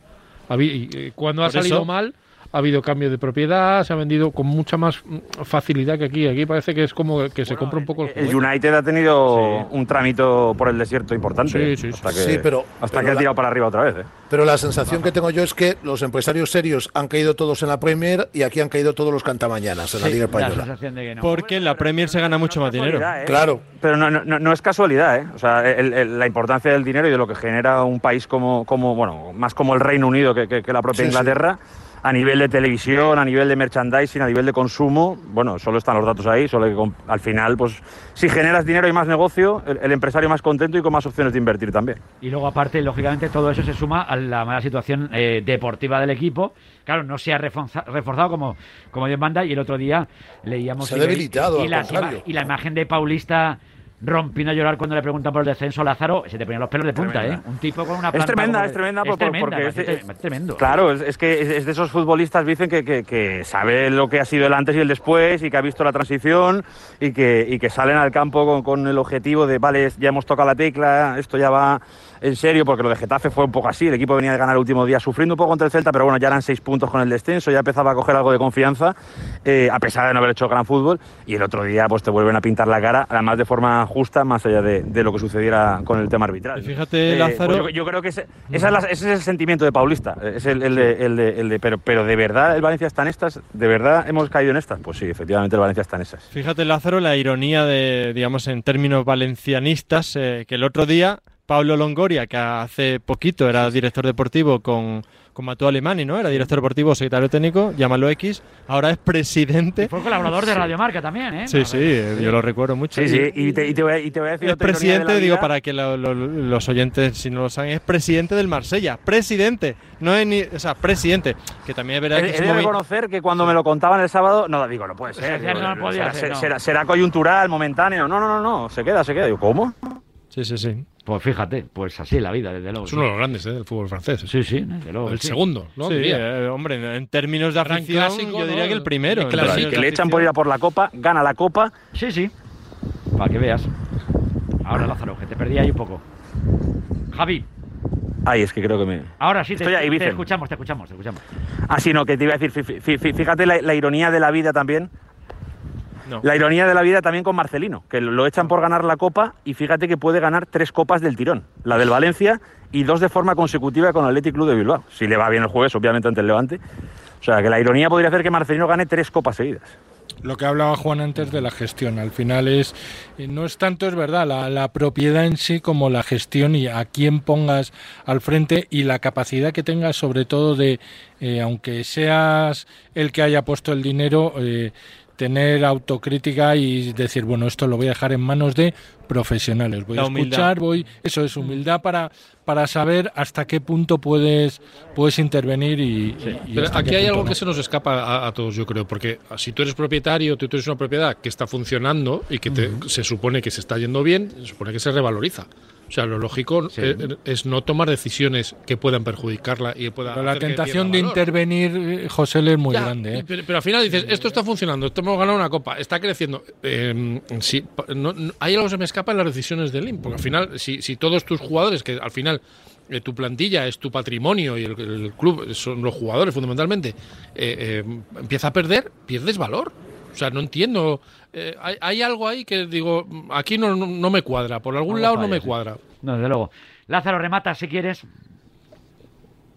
Eh, cuando ha Por salido eso- mal, ha habido cambio de propiedad, se ha vendido con mucha más facilidad que aquí. Aquí parece que es como que se compra un poco el El juguete. United ha tenido un tramito por el desierto importante. Sí, sí, sí. Hasta que, Sí, pero- hasta pero que ha la- tirado para arriba otra vez. ¿eh? Pero la sensación que tengo yo es que los empresarios serios han caído todos en la Premier y aquí han caído todos los cantamañanas en la Liga Española. Porque en la Premier se gana mucho más dinero. ¿eh? Claro. Pero no, no- no es casualidad, ¿eh? O sea, el- el- la importancia del dinero y de lo que genera un país como, como bueno, más como el Reino Unido que, que- que la propia Sí, sí. Inglaterra, a nivel de televisión, a nivel de merchandising, a nivel de consumo, bueno, solo están los datos ahí, solo que al final, pues, si generas dinero y más negocio, el, el empresario más contento y con más opciones de invertir también. Y luego, aparte, lógicamente, todo eso se suma a la mala situación eh, deportiva del equipo. Claro, no se ha reforza- reforzado como, como Dios manda. Y el otro día leíamos. Se ha debilitado, al y la imagen de Paulista rompiendo a llorar cuando le preguntan por el descenso a Lázaro, se te ponían los pelos de punta, Tremenda. ¿eh? Un tipo con una Es tremenda, es tremenda, es por- por- tremenda, porque es- tre- tremendo. Claro, es, que es de esos futbolistas, dicen que, que, que sabe lo que ha sido el antes y el después y que ha visto la transición y que, y que salen al campo con, con el objetivo de, vale, ya hemos tocado la tecla, esto ya va en serio, porque lo de Getafe fue un poco así, el equipo venía de ganar el último día sufriendo un poco contra el Celta, pero bueno, ya eran seis puntos con el descenso, ya empezaba a coger algo de confianza, eh, a pesar de no haber hecho gran fútbol, y el otro día pues te vuelven a pintar la cara, además de forma justa más allá de, de lo que sucediera con el tema arbitral. Fíjate, Eh, Lázaro- pues yo, yo creo que ese, esa es la- ese es el sentimiento de Paulista. Es el, el de, el de- el de- pero, pero de verdad el Valencia está en estas, de verdad hemos caído en estas. Pues sí, efectivamente el Valencia está en esas. Fíjate, Lázaro, la ironía de, digamos, en términos valencianistas, eh, que el otro día Pablo Longoria, que hace poquito era director deportivo con, con Matú Alemani, ¿no? Era director deportivo, secretario técnico, llámalo X, ahora es presidente. Fue colaborador de Radio Marca también, ¿eh? Sí, sí, yo lo recuerdo mucho. Sí, sí, y te, y te voy, a, y te voy a decir Es de presidente, la digo, para que lo- lo- los oyentes, si no lo saben, es presidente del Marsella. Presidente, no es ni. O sea, presidente. Que también es verdad He, que he es de reconocer que cuando me lo contaban el sábado, no, digo, no puede Sí, ser. digo, no podía será, ser, no. será- será coyuntural, momentáneo. No, no, no, no, se queda, se queda. Digo, ¿cómo? Sí, sí, sí. Pues fíjate, pues así la vida, desde luego. Es uno de los grandes ¿eh? del fútbol francés. Sí, sí, desde luego. El sí. segundo, ¿no? Sí, Diría. eh, hombre, en- términos de afición, clásico, yo diría ¿no? que el primero. El clásico. términos que le echan por ir a por la copa, gana la copa. Sí, sí. Para que veas. Ahora, Lázaro, que te perdí ahí un poco. Javi, Ay, es que creo que me. ahora sí te, Estoy ahí, te escuchamos, te escuchamos, te escuchamos. Ah, sí, no, que te iba a decir, fí- fí- fí- fíjate la, la ironía de la vida también. No. La ironía de la vida también con Marcelino, que lo echan por ganar la copa y fíjate que puede ganar tres copas del tirón. La del Valencia y dos de forma consecutiva con el Athletic Club de Bilbao. Si le va bien el jueves, obviamente ante el Levante. O sea, que la ironía podría hacer que Marcelino gane tres copas seguidas. Lo que hablaba Juan antes de la gestión, al final es eh, no es tanto es verdad la, la propiedad en sí como la gestión y a quién pongas al frente y la capacidad que tengas sobre todo de eh, aunque seas el que haya puesto el dinero eh, tener autocrítica y decir bueno esto lo voy a dejar en manos de profesionales voy a escuchar voy eso es humildad para para saber hasta qué punto puedes puedes intervenir y, Pero aquí hay algo no. que se nos escapa a, a todos, yo creo, porque si tú eres propietario, tú, eres una propiedad que está funcionando y que te- se supone que se está yendo bien, se supone que se revaloriza. O sea, lo lógico eh, es no tomar decisiones que puedan perjudicarla y pueda Pero la tentación de intervenir, eh, José, es muy Ya, grande. ¿eh? Pero, pero al final dices, esto está funcionando, esto hemos ganado una copa, está creciendo. Eh, pa- no- no- hay algo que se me escapa en las decisiones del IM, porque al final, si, si todos tus jugadores, que al final eh, tu plantilla es tu patrimonio y el, el club son los jugadores fundamentalmente, eh, eh, empieza a perder, pierdes valor. O sea, no entiendo. Eh, hay, hay algo ahí que digo, aquí no, no, no me cuadra, por algún lado no me sí. cuadra. No, desde luego. Lázaro, remata si quieres.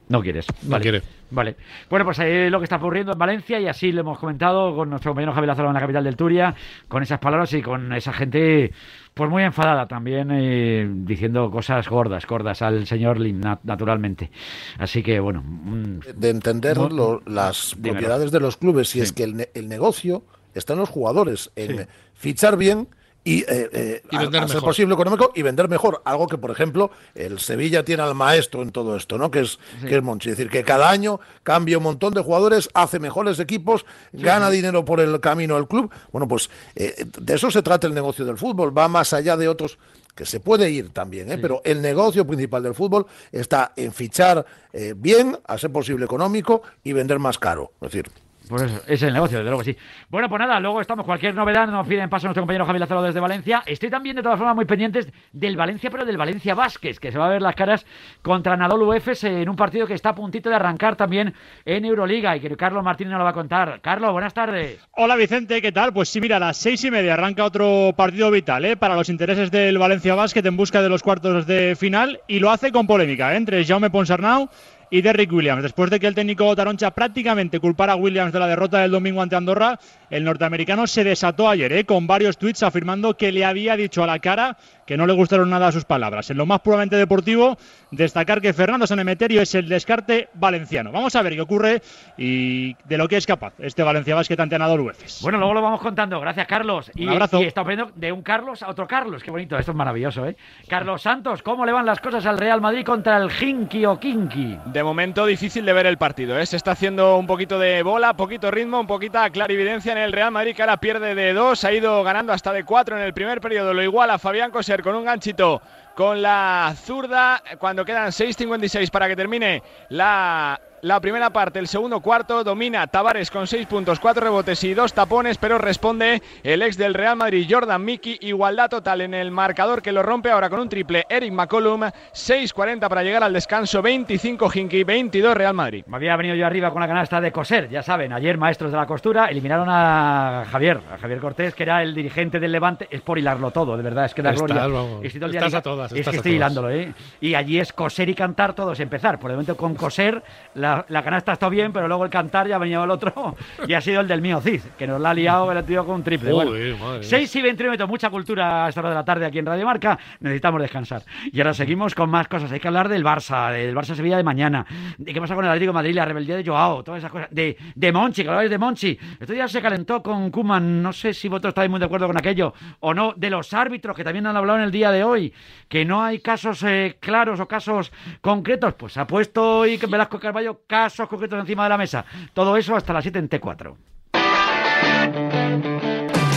No quieres. No Vale. quiere. Vale. Bueno, pues ahí lo que está ocurriendo en Valencia y así lo hemos comentado con nuestro compañero Javier Lázaro en la capital del Turia, con esas palabras y con esa gente pues muy enfadada también, eh, diciendo cosas gordas, gordas al señor Lim, nat- naturalmente. Así que, bueno. mm, de entender lo- las Dímelo. propiedades de los clubes, y Sí. es que el, ne- el negocio está en los jugadores, en fichar bien y, eh, eh, Y a- vender a ser mejor. posible económico y vender mejor. Algo que, por ejemplo, el Sevilla tiene al maestro en todo esto, ¿no? Que es, que es Monchi. Es decir, que cada año cambia un montón de jugadores, hace mejores equipos, gana dinero por el camino del club. Bueno, pues eh, de eso se trata el negocio del fútbol. Va más allá de otros que se puede ir también, ¿eh? pero el negocio principal del fútbol está en fichar eh, bien, a ser posible económico y vender más caro. Es decir, Pues eso, es el negocio, desde luego sí. Bueno, pues nada, luego estamos. Cualquier novedad nos piden paso nuestro compañero Javier Lázaro desde Valencia. Estoy también, de todas formas, muy pendientes del Valencia, pero del Valencia Vázquez, que se va a ver las caras contra Anadolu Efes en un partido que está a puntito de arrancar también en Euroliga y que Carlos Martínez nos lo va a contar. Carlos, buenas tardes. Hola Vicente, ¿qué tal? Pues sí, mira, a las seis y media arranca otro partido vital ¿eh? para los intereses del Valencia Basket en busca de los cuartos de final y lo hace con polémica ¿eh? entre Jaume Ponsarnau y Derrick Williams. Después de que el técnico Taroncha prácticamente culpara a Williams de la derrota del domingo ante Andorra, el norteamericano se desató ayer ¿eh? con varios tweets afirmando que le había dicho a la cara que no le gustaron nada sus palabras. En lo más puramente deportivo, destacar que Fernando Sanemeterio es el descarte valenciano. Vamos a ver qué ocurre y de lo que es capaz este Valencia Basket ante Anadolu Efes. Bueno, luego lo vamos contando. Gracias, Carlos. Y, Un abrazo. y está aprendiendo de un Carlos a otro Carlos. Qué bonito, esto es maravilloso, ¿eh? Carlos Santos, ¿cómo le van las cosas al Real Madrid contra el Hinky o Kinky? De momento difícil de ver el partido. ¿eh? Se está haciendo un poquito de bola, poquito ritmo, un poquita clarividencia en el Real Madrid que ahora pierde de dos. Ha ido ganando hasta de cuatro en el primer periodo. Lo iguala Fabián Coser con un ganchito con la zurda cuando quedan 6.56 para que termine la la primera parte, el segundo cuarto, domina Tavares con 6 puntos, 4 rebotes y 2 tapones, pero responde el ex del Real Madrid, Jordan Mickey, igualdad total en el marcador que lo rompe ahora con un triple Eric McCollum, 6.40 para llegar al descanso, 25 Hinky, 22 Real Madrid. Me había venido yo arriba con la canasta de coser, ya saben, ayer maestros de la costura eliminaron a Javier, a Javier Cortés, que era el dirigente del Levante, es por hilarlo todo, de verdad, es que da Estás, gloria. vamos, Estoy todo el día estás a todas, es estás que a estoy todas. hilándolo, ¿eh? Y allí es coser y cantar todos, empezar. Por el momento con coser, la, la canasta está bien, pero luego el cantar ya venía el otro y ha sido el del mío Cid, que nos la ha liado, el tío con un triple. Bueno, Joder, madre mía. 6 y 21 minutos, mucha cultura a esta hora de la tarde aquí en Radio Marca. Necesitamos descansar. Y ahora seguimos con más cosas. Hay que hablar del Barça, del Barça Sevilla de mañana. De qué pasa con el Atlético de Madrid, la rebeldía de Joao, todas esas cosas. De, de Monchi, que habláis de Monchi. Esto ya se calentó con Kuman. No sé si vosotros estáis muy de acuerdo con aquello o no. De los árbitros que también han hablado en el día de hoy. Que no hay casos eh, claros o casos concretos. Pues ha puesto hoy Velasco Carballo casos concretos encima de la mesa. Todo eso hasta las 7 en T4.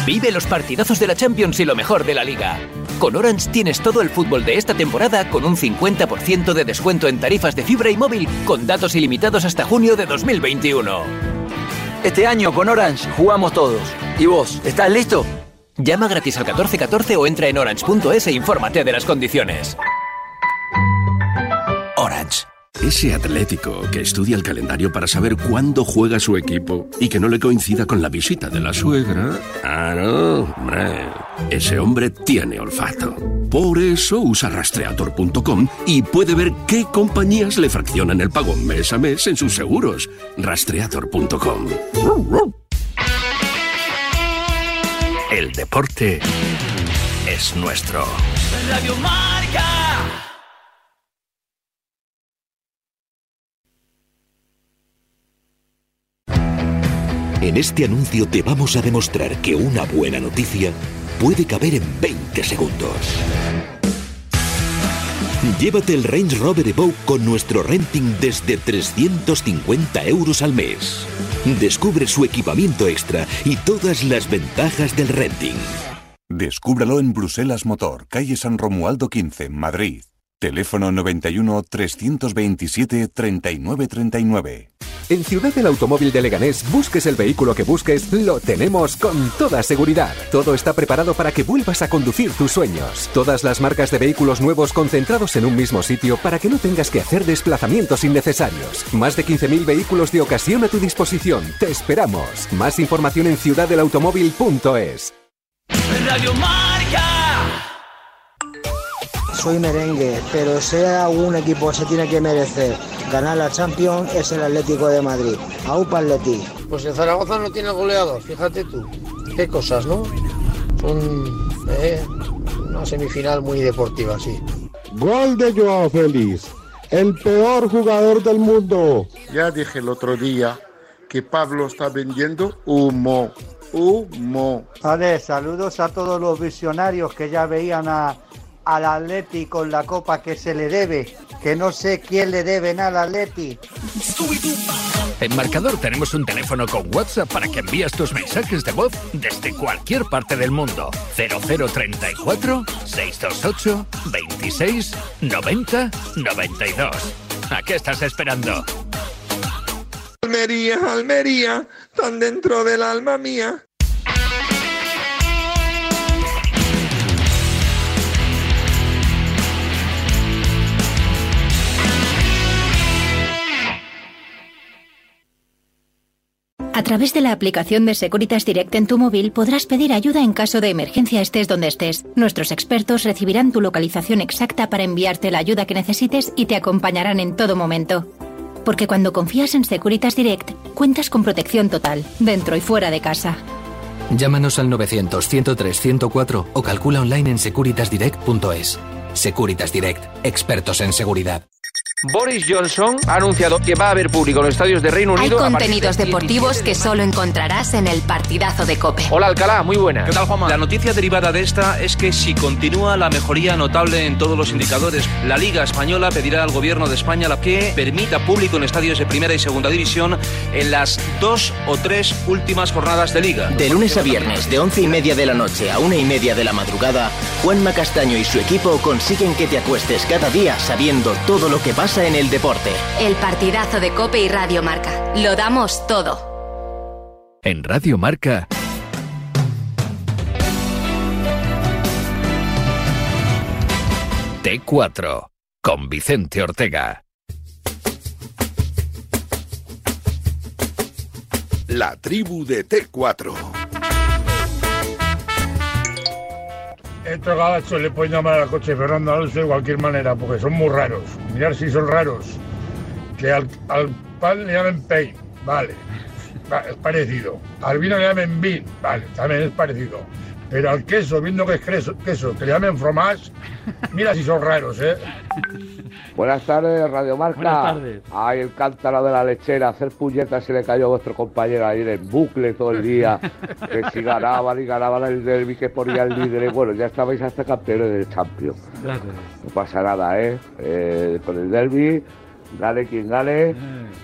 Vive los partidazos de la Champions y lo mejor de la liga. Con Orange tienes todo el fútbol de esta temporada con un 50% de descuento en tarifas de fibra y móvil con datos ilimitados hasta junio de 2021. Este año con Orange jugamos todos. ¿Y vos, estás listo? Llama gratis al 1414 o entra en orange.es e infórmate de las condiciones. Orange. Ese Atlético que estudia el calendario para saber cuándo juega su equipo y que no le coincida con la visita de la suegra. Ah, no, hombre. Ese hombre tiene olfato. Por eso usa rastreator.com y puede ver qué compañías le fraccionan el pago mes a mes en sus seguros. Rastreator.com. El deporte es nuestro. Radio Marca. En este anuncio te vamos a demostrar que una buena noticia puede caber en 20 segundos. Llévate el Range Rover Evoque con nuestro renting desde 350 euros al mes. Descubre su equipamiento extra y todas las ventajas del renting. Descúbralo en Bruselas Motor, calle San Romualdo 15, Madrid. Teléfono 91 327 3939. En Ciudad del Automóvil de Leganés, busques el vehículo que busques, lo tenemos con toda seguridad. Todo está preparado para que vuelvas a conducir tus sueños. Todas las marcas de vehículos nuevos concentrados en un mismo sitio para que no tengas que hacer desplazamientos innecesarios. Más de 15.000 vehículos de ocasión a tu disposición. Te esperamos. Más información en ciudadelautomóvil.es. Radio Marca. Soy merengue, pero sea un equipo se tiene que merecer ganar la Champions es el Atlético de Madrid. Aupa Atleti. Pues el Zaragoza no tiene goleador, fíjate tú. Qué cosas, ¿no? Son eh, una semifinal muy deportiva, sí. Gol de Joao Félix, el peor jugador del mundo. Ya dije el otro día que Pablo está vendiendo humo. Humo. Vale, saludos a todos los visionarios que ya veían a, al Atleti con la copa que se le debe, que no sé quién le debe nada al Atleti. En Marcador tenemos un teléfono con WhatsApp para que envíes tus mensajes de voz desde cualquier parte del mundo. 0034 628 26 90 92. ¿A qué estás esperando? Almería, Almería, tan dentro del alma mía. A través de la aplicación de Securitas Direct en tu móvil podrás pedir ayuda en caso de emergencia estés donde estés. Nuestros expertos recibirán tu localización exacta para enviarte la ayuda que necesites y te acompañarán en todo momento. Porque cuando confías en Securitas Direct, cuentas con protección total, dentro y fuera de casa. Llámanos al 900-103-104 o calcula online en securitasdirect.es. Securitas Direct, expertos en seguridad. Boris Johnson ha anunciado que va a haber público en los estadios de Reino Hay Unido. partir contenidos del deportivos que solo encontrarás en el partidazo de Cope. Hola Alcalá, muy buena. ¿Qué tal Juanma? La noticia derivada de esta es que si continúa la mejoría notable en todos los indicadores, la Liga Española pedirá al Gobierno de España la que permita público en estadios de primera y segunda división en las dos o tres últimas jornadas de Liga. De lunes a viernes, de once y media de la noche a una y media de la madrugada, Juanma Castaño y su equipo consiguen que te acuestes cada día sabiendo todo lo que pasa pasa en el deporte. El partidazo de Cope y Radio Marca. Lo damos todo. En Radio Marca. T4 con Vicente Ortega. La tribu de T4. Estos gabachos le pueden llamar al coche Fernando Alonso de cualquier manera, porque son muy raros. Mirar si son raros. Que al, al pan le llamen pain, vale, va, es parecido. Al vino le llamen vin, vale, también es parecido. Pero al queso, viendo que es queso, queso que le llamen fromage, mira si son raros, ¿eh? Buenas tardes, Radio Marca. Buenas tardes. Ay, el cántaro de la lechera, hacer puñetas se le cayó a vuestro compañero ahí en bucle todo el día. que si ganaban y ganaban el derby que ponía el líder. Bueno, ya estabais hasta campeones del Champions. No pasa nada, ¿eh? Eh, con el derby, gane quien gane.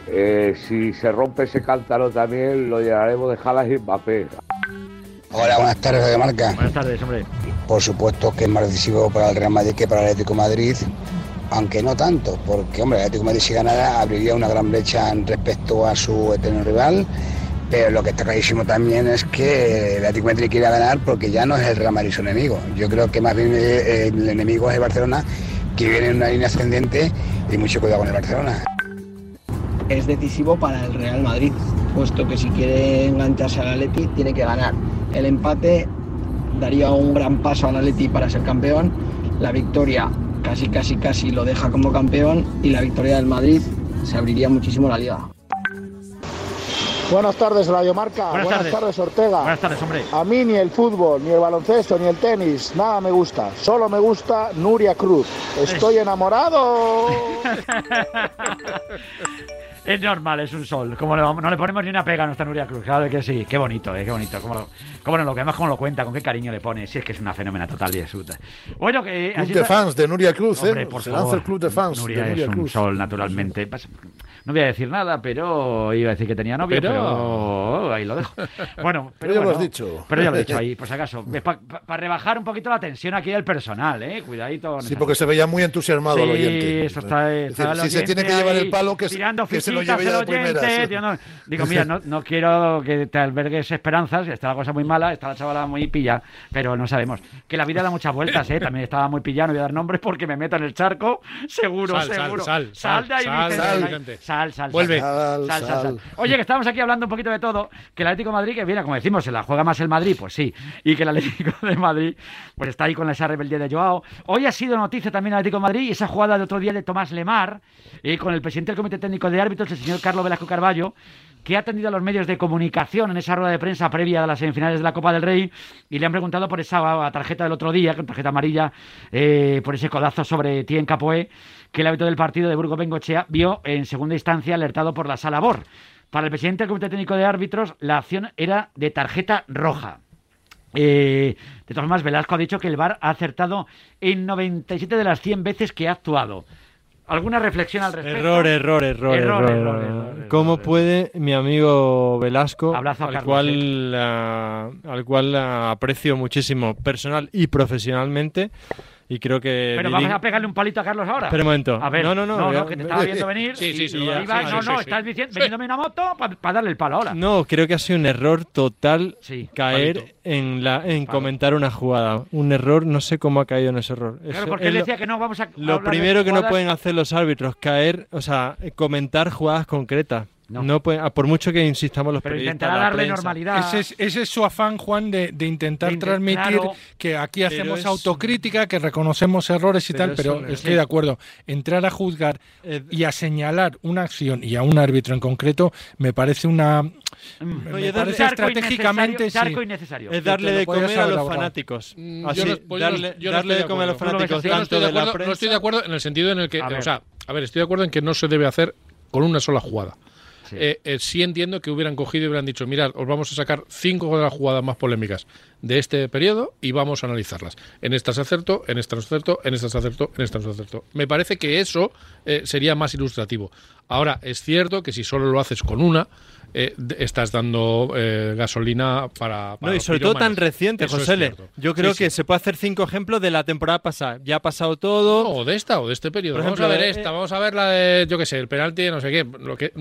Eh, si se rompe ese cántaro también, lo llenaremos de jalas y Mbappé. Hola, buenas tardes, Radio Marca. Buenas tardes, hombre. Por supuesto que es más decisivo para el Real Madrid que para el Atlético de Madrid, aunque no tanto, porque hombre, el Atlético de Madrid si ganara abriría una gran brecha en respecto a su eterno rival, pero lo que está clarísimo también es que el Atlético de Madrid quiere ganar porque ya no es el Real Madrid su enemigo. Yo creo que más bien el enemigo es el Barcelona, que viene en una línea ascendente y mucho cuidado con el Barcelona. es decisivo para el Real Madrid, puesto que si quiere engancharse al Atleti tiene que ganar. El empate daría un gran paso al Atleti para ser campeón, la victoria casi casi casi lo deja como campeón y la victoria del Madrid se abriría muchísimo la liga. Buenas tardes, Radio Marca. Buenas Buenas, tardes. tardes. Ortega. Buenas tardes, hombre. A mí ni el fútbol, ni el baloncesto, ni el tenis, nada me gusta. Solo me gusta Nuria Cruz. Estoy enamorado. Es normal, es un sol. Como no, no le ponemos ni una pega a nuestra Nuria Cruz. Claro que sí. Qué bonito, eh, qué bonito. Cómo, lo- cómo nos lo que además cómo lo cuenta, con qué cariño le pone. Si es que es una fenómena total y absoluta. Bueno, que. Club así de está- fans de Nuria Cruz, Hombre, ¿eh? por Se favor. lanza el club de fans Nuria, de Nuria es un sol, naturalmente. Pas- No voy a decir nada, pero iba a decir que tenía novio, pero, Pero- ahí lo dejo. Bueno, pero, Pero ya lo has dicho. Pero ya lo he dicho ahí, por si acaso. Para rebajar un poquito la tensión aquí del personal, ¿eh? Cuidadito. Sí, porque se veía muy entusiasmado el Sí, oyente. eso está, Es está decir, el si se tiene que llevar el palo, que, que se lo de oyente, tío, no. Digo, mira, no, no quiero que te albergues esperanzas, está la cosa muy mala, está la chavala muy pilla, pero no sabemos. Que la vida da muchas vueltas, ¿eh? También estaba muy pillado, no voy a dar nombres porque me meto en el charco, seguro, Sal, sal, seguro. sal, sal, de ahí, sal, sal, sal, sal, sal, Vuelve. Sal, sal, sal, Sal. Oye, que estamos aquí hablando un poquito de todo, que el Atlético de Madrid, que viene, como decimos, se la juega más el Madrid, pues sí, y que el Atlético de Madrid, pues está ahí con esa rebeldía de Joao. Hoy ha sido noticia también el Atlético de Madrid y esa jugada de otro día de Tomás Lemar, y con el presidente del Comité Técnico de Árbitros, el señor Carlos Velasco Carballo, que ha atendido a los medios de comunicación en esa rueda de prensa previa a las semifinales de la Copa del Rey y le han preguntado por esa tarjeta del otro día, tarjeta amarilla, eh, por ese codazo sobre Tien Capoe, que el árbitro del partido de Burgos Bengochea vio en segunda instancia alertado por la sala BOR. Para el presidente del Comité Técnico de Árbitros, la acción era de tarjeta roja. Eh, de todas formas, Velasco ha dicho que el VAR ha acertado en 97 de las 100 veces que ha actuado. ¿Alguna reflexión al respecto? Error, error, error, Error, error. error, error, ¿Cómo puede mi amigo Velasco, Abrazo a al, cual, ah, al cual ah, aprecio muchísimo personal y profesionalmente, y creo que... Pero diri- vamos a pegarle un palito a Carlos ahora. Espera un momento. A ver, No, no, no, ya- que te estaba viendo venir. Sí, sí, sí, y ya, iba- sí, no, sí, no, sí, estás sí. diciendo, vendiéndome una moto para darle el palo ahora. No, creo que ha sido un error total caer palito. en la en comentar una jugada. Un error, no sé cómo ha caído en ese error. Claro, Eso porque él lo- decía que no vamos a Lo de primero que no pueden hacer los árbitros, caer, o sea, comentar jugadas concretas. No, pueden- ah, por mucho que insistamos los Pero periodistas, intentará darle normalidad. Ese es, ese es su afán, Juan, de, de intentar De transmitir claro. que aquí Pero hacemos es- autocrítica, que reconocemos errores y Pero tal, pero no- estoy de acuerdo. Entrar a juzgar y a señalar una acción y a un árbitro en concreto me parece una... Mm. Me, Oye, me darle- parece Charco estratégicamente... innecesario, sí. innecesario. Es darle de comer a los fanáticos. Mm, Así, yo no- pues yo no- darle, yo no darle estoy de comer a los acuerdo. fanáticos Yo no estoy de acuerdo- no estoy de acuerdo en el sentido en el que, A ver. o sea, a ver, estoy de acuerdo en que no se debe hacer con una sola jugada. Sí. Eh, eh, sí entiendo que hubieran cogido y hubieran dicho, mirad, os vamos a sacar cinco de las jugadas más polémicas de este periodo y vamos a analizarlas. En estas acerto, en estas acerto, en estas acerto, en estas acerto. Me parece que eso eh, sería más ilustrativo. Ahora, es cierto que si solo lo haces con una, eh, estás dando eh, gasolina para, para No, y sobre todo tan reciente, Eso es José cierto. Yo creo Sí, que sí. se puede hacer cinco ejemplos de la temporada pasada. Ya ha pasado todo. O de esta, o de este periodo. Por vamos ejemplo, a ver eh, esta, vamos a ver la de, yo qué sé, el penalti no sé qué, lo que,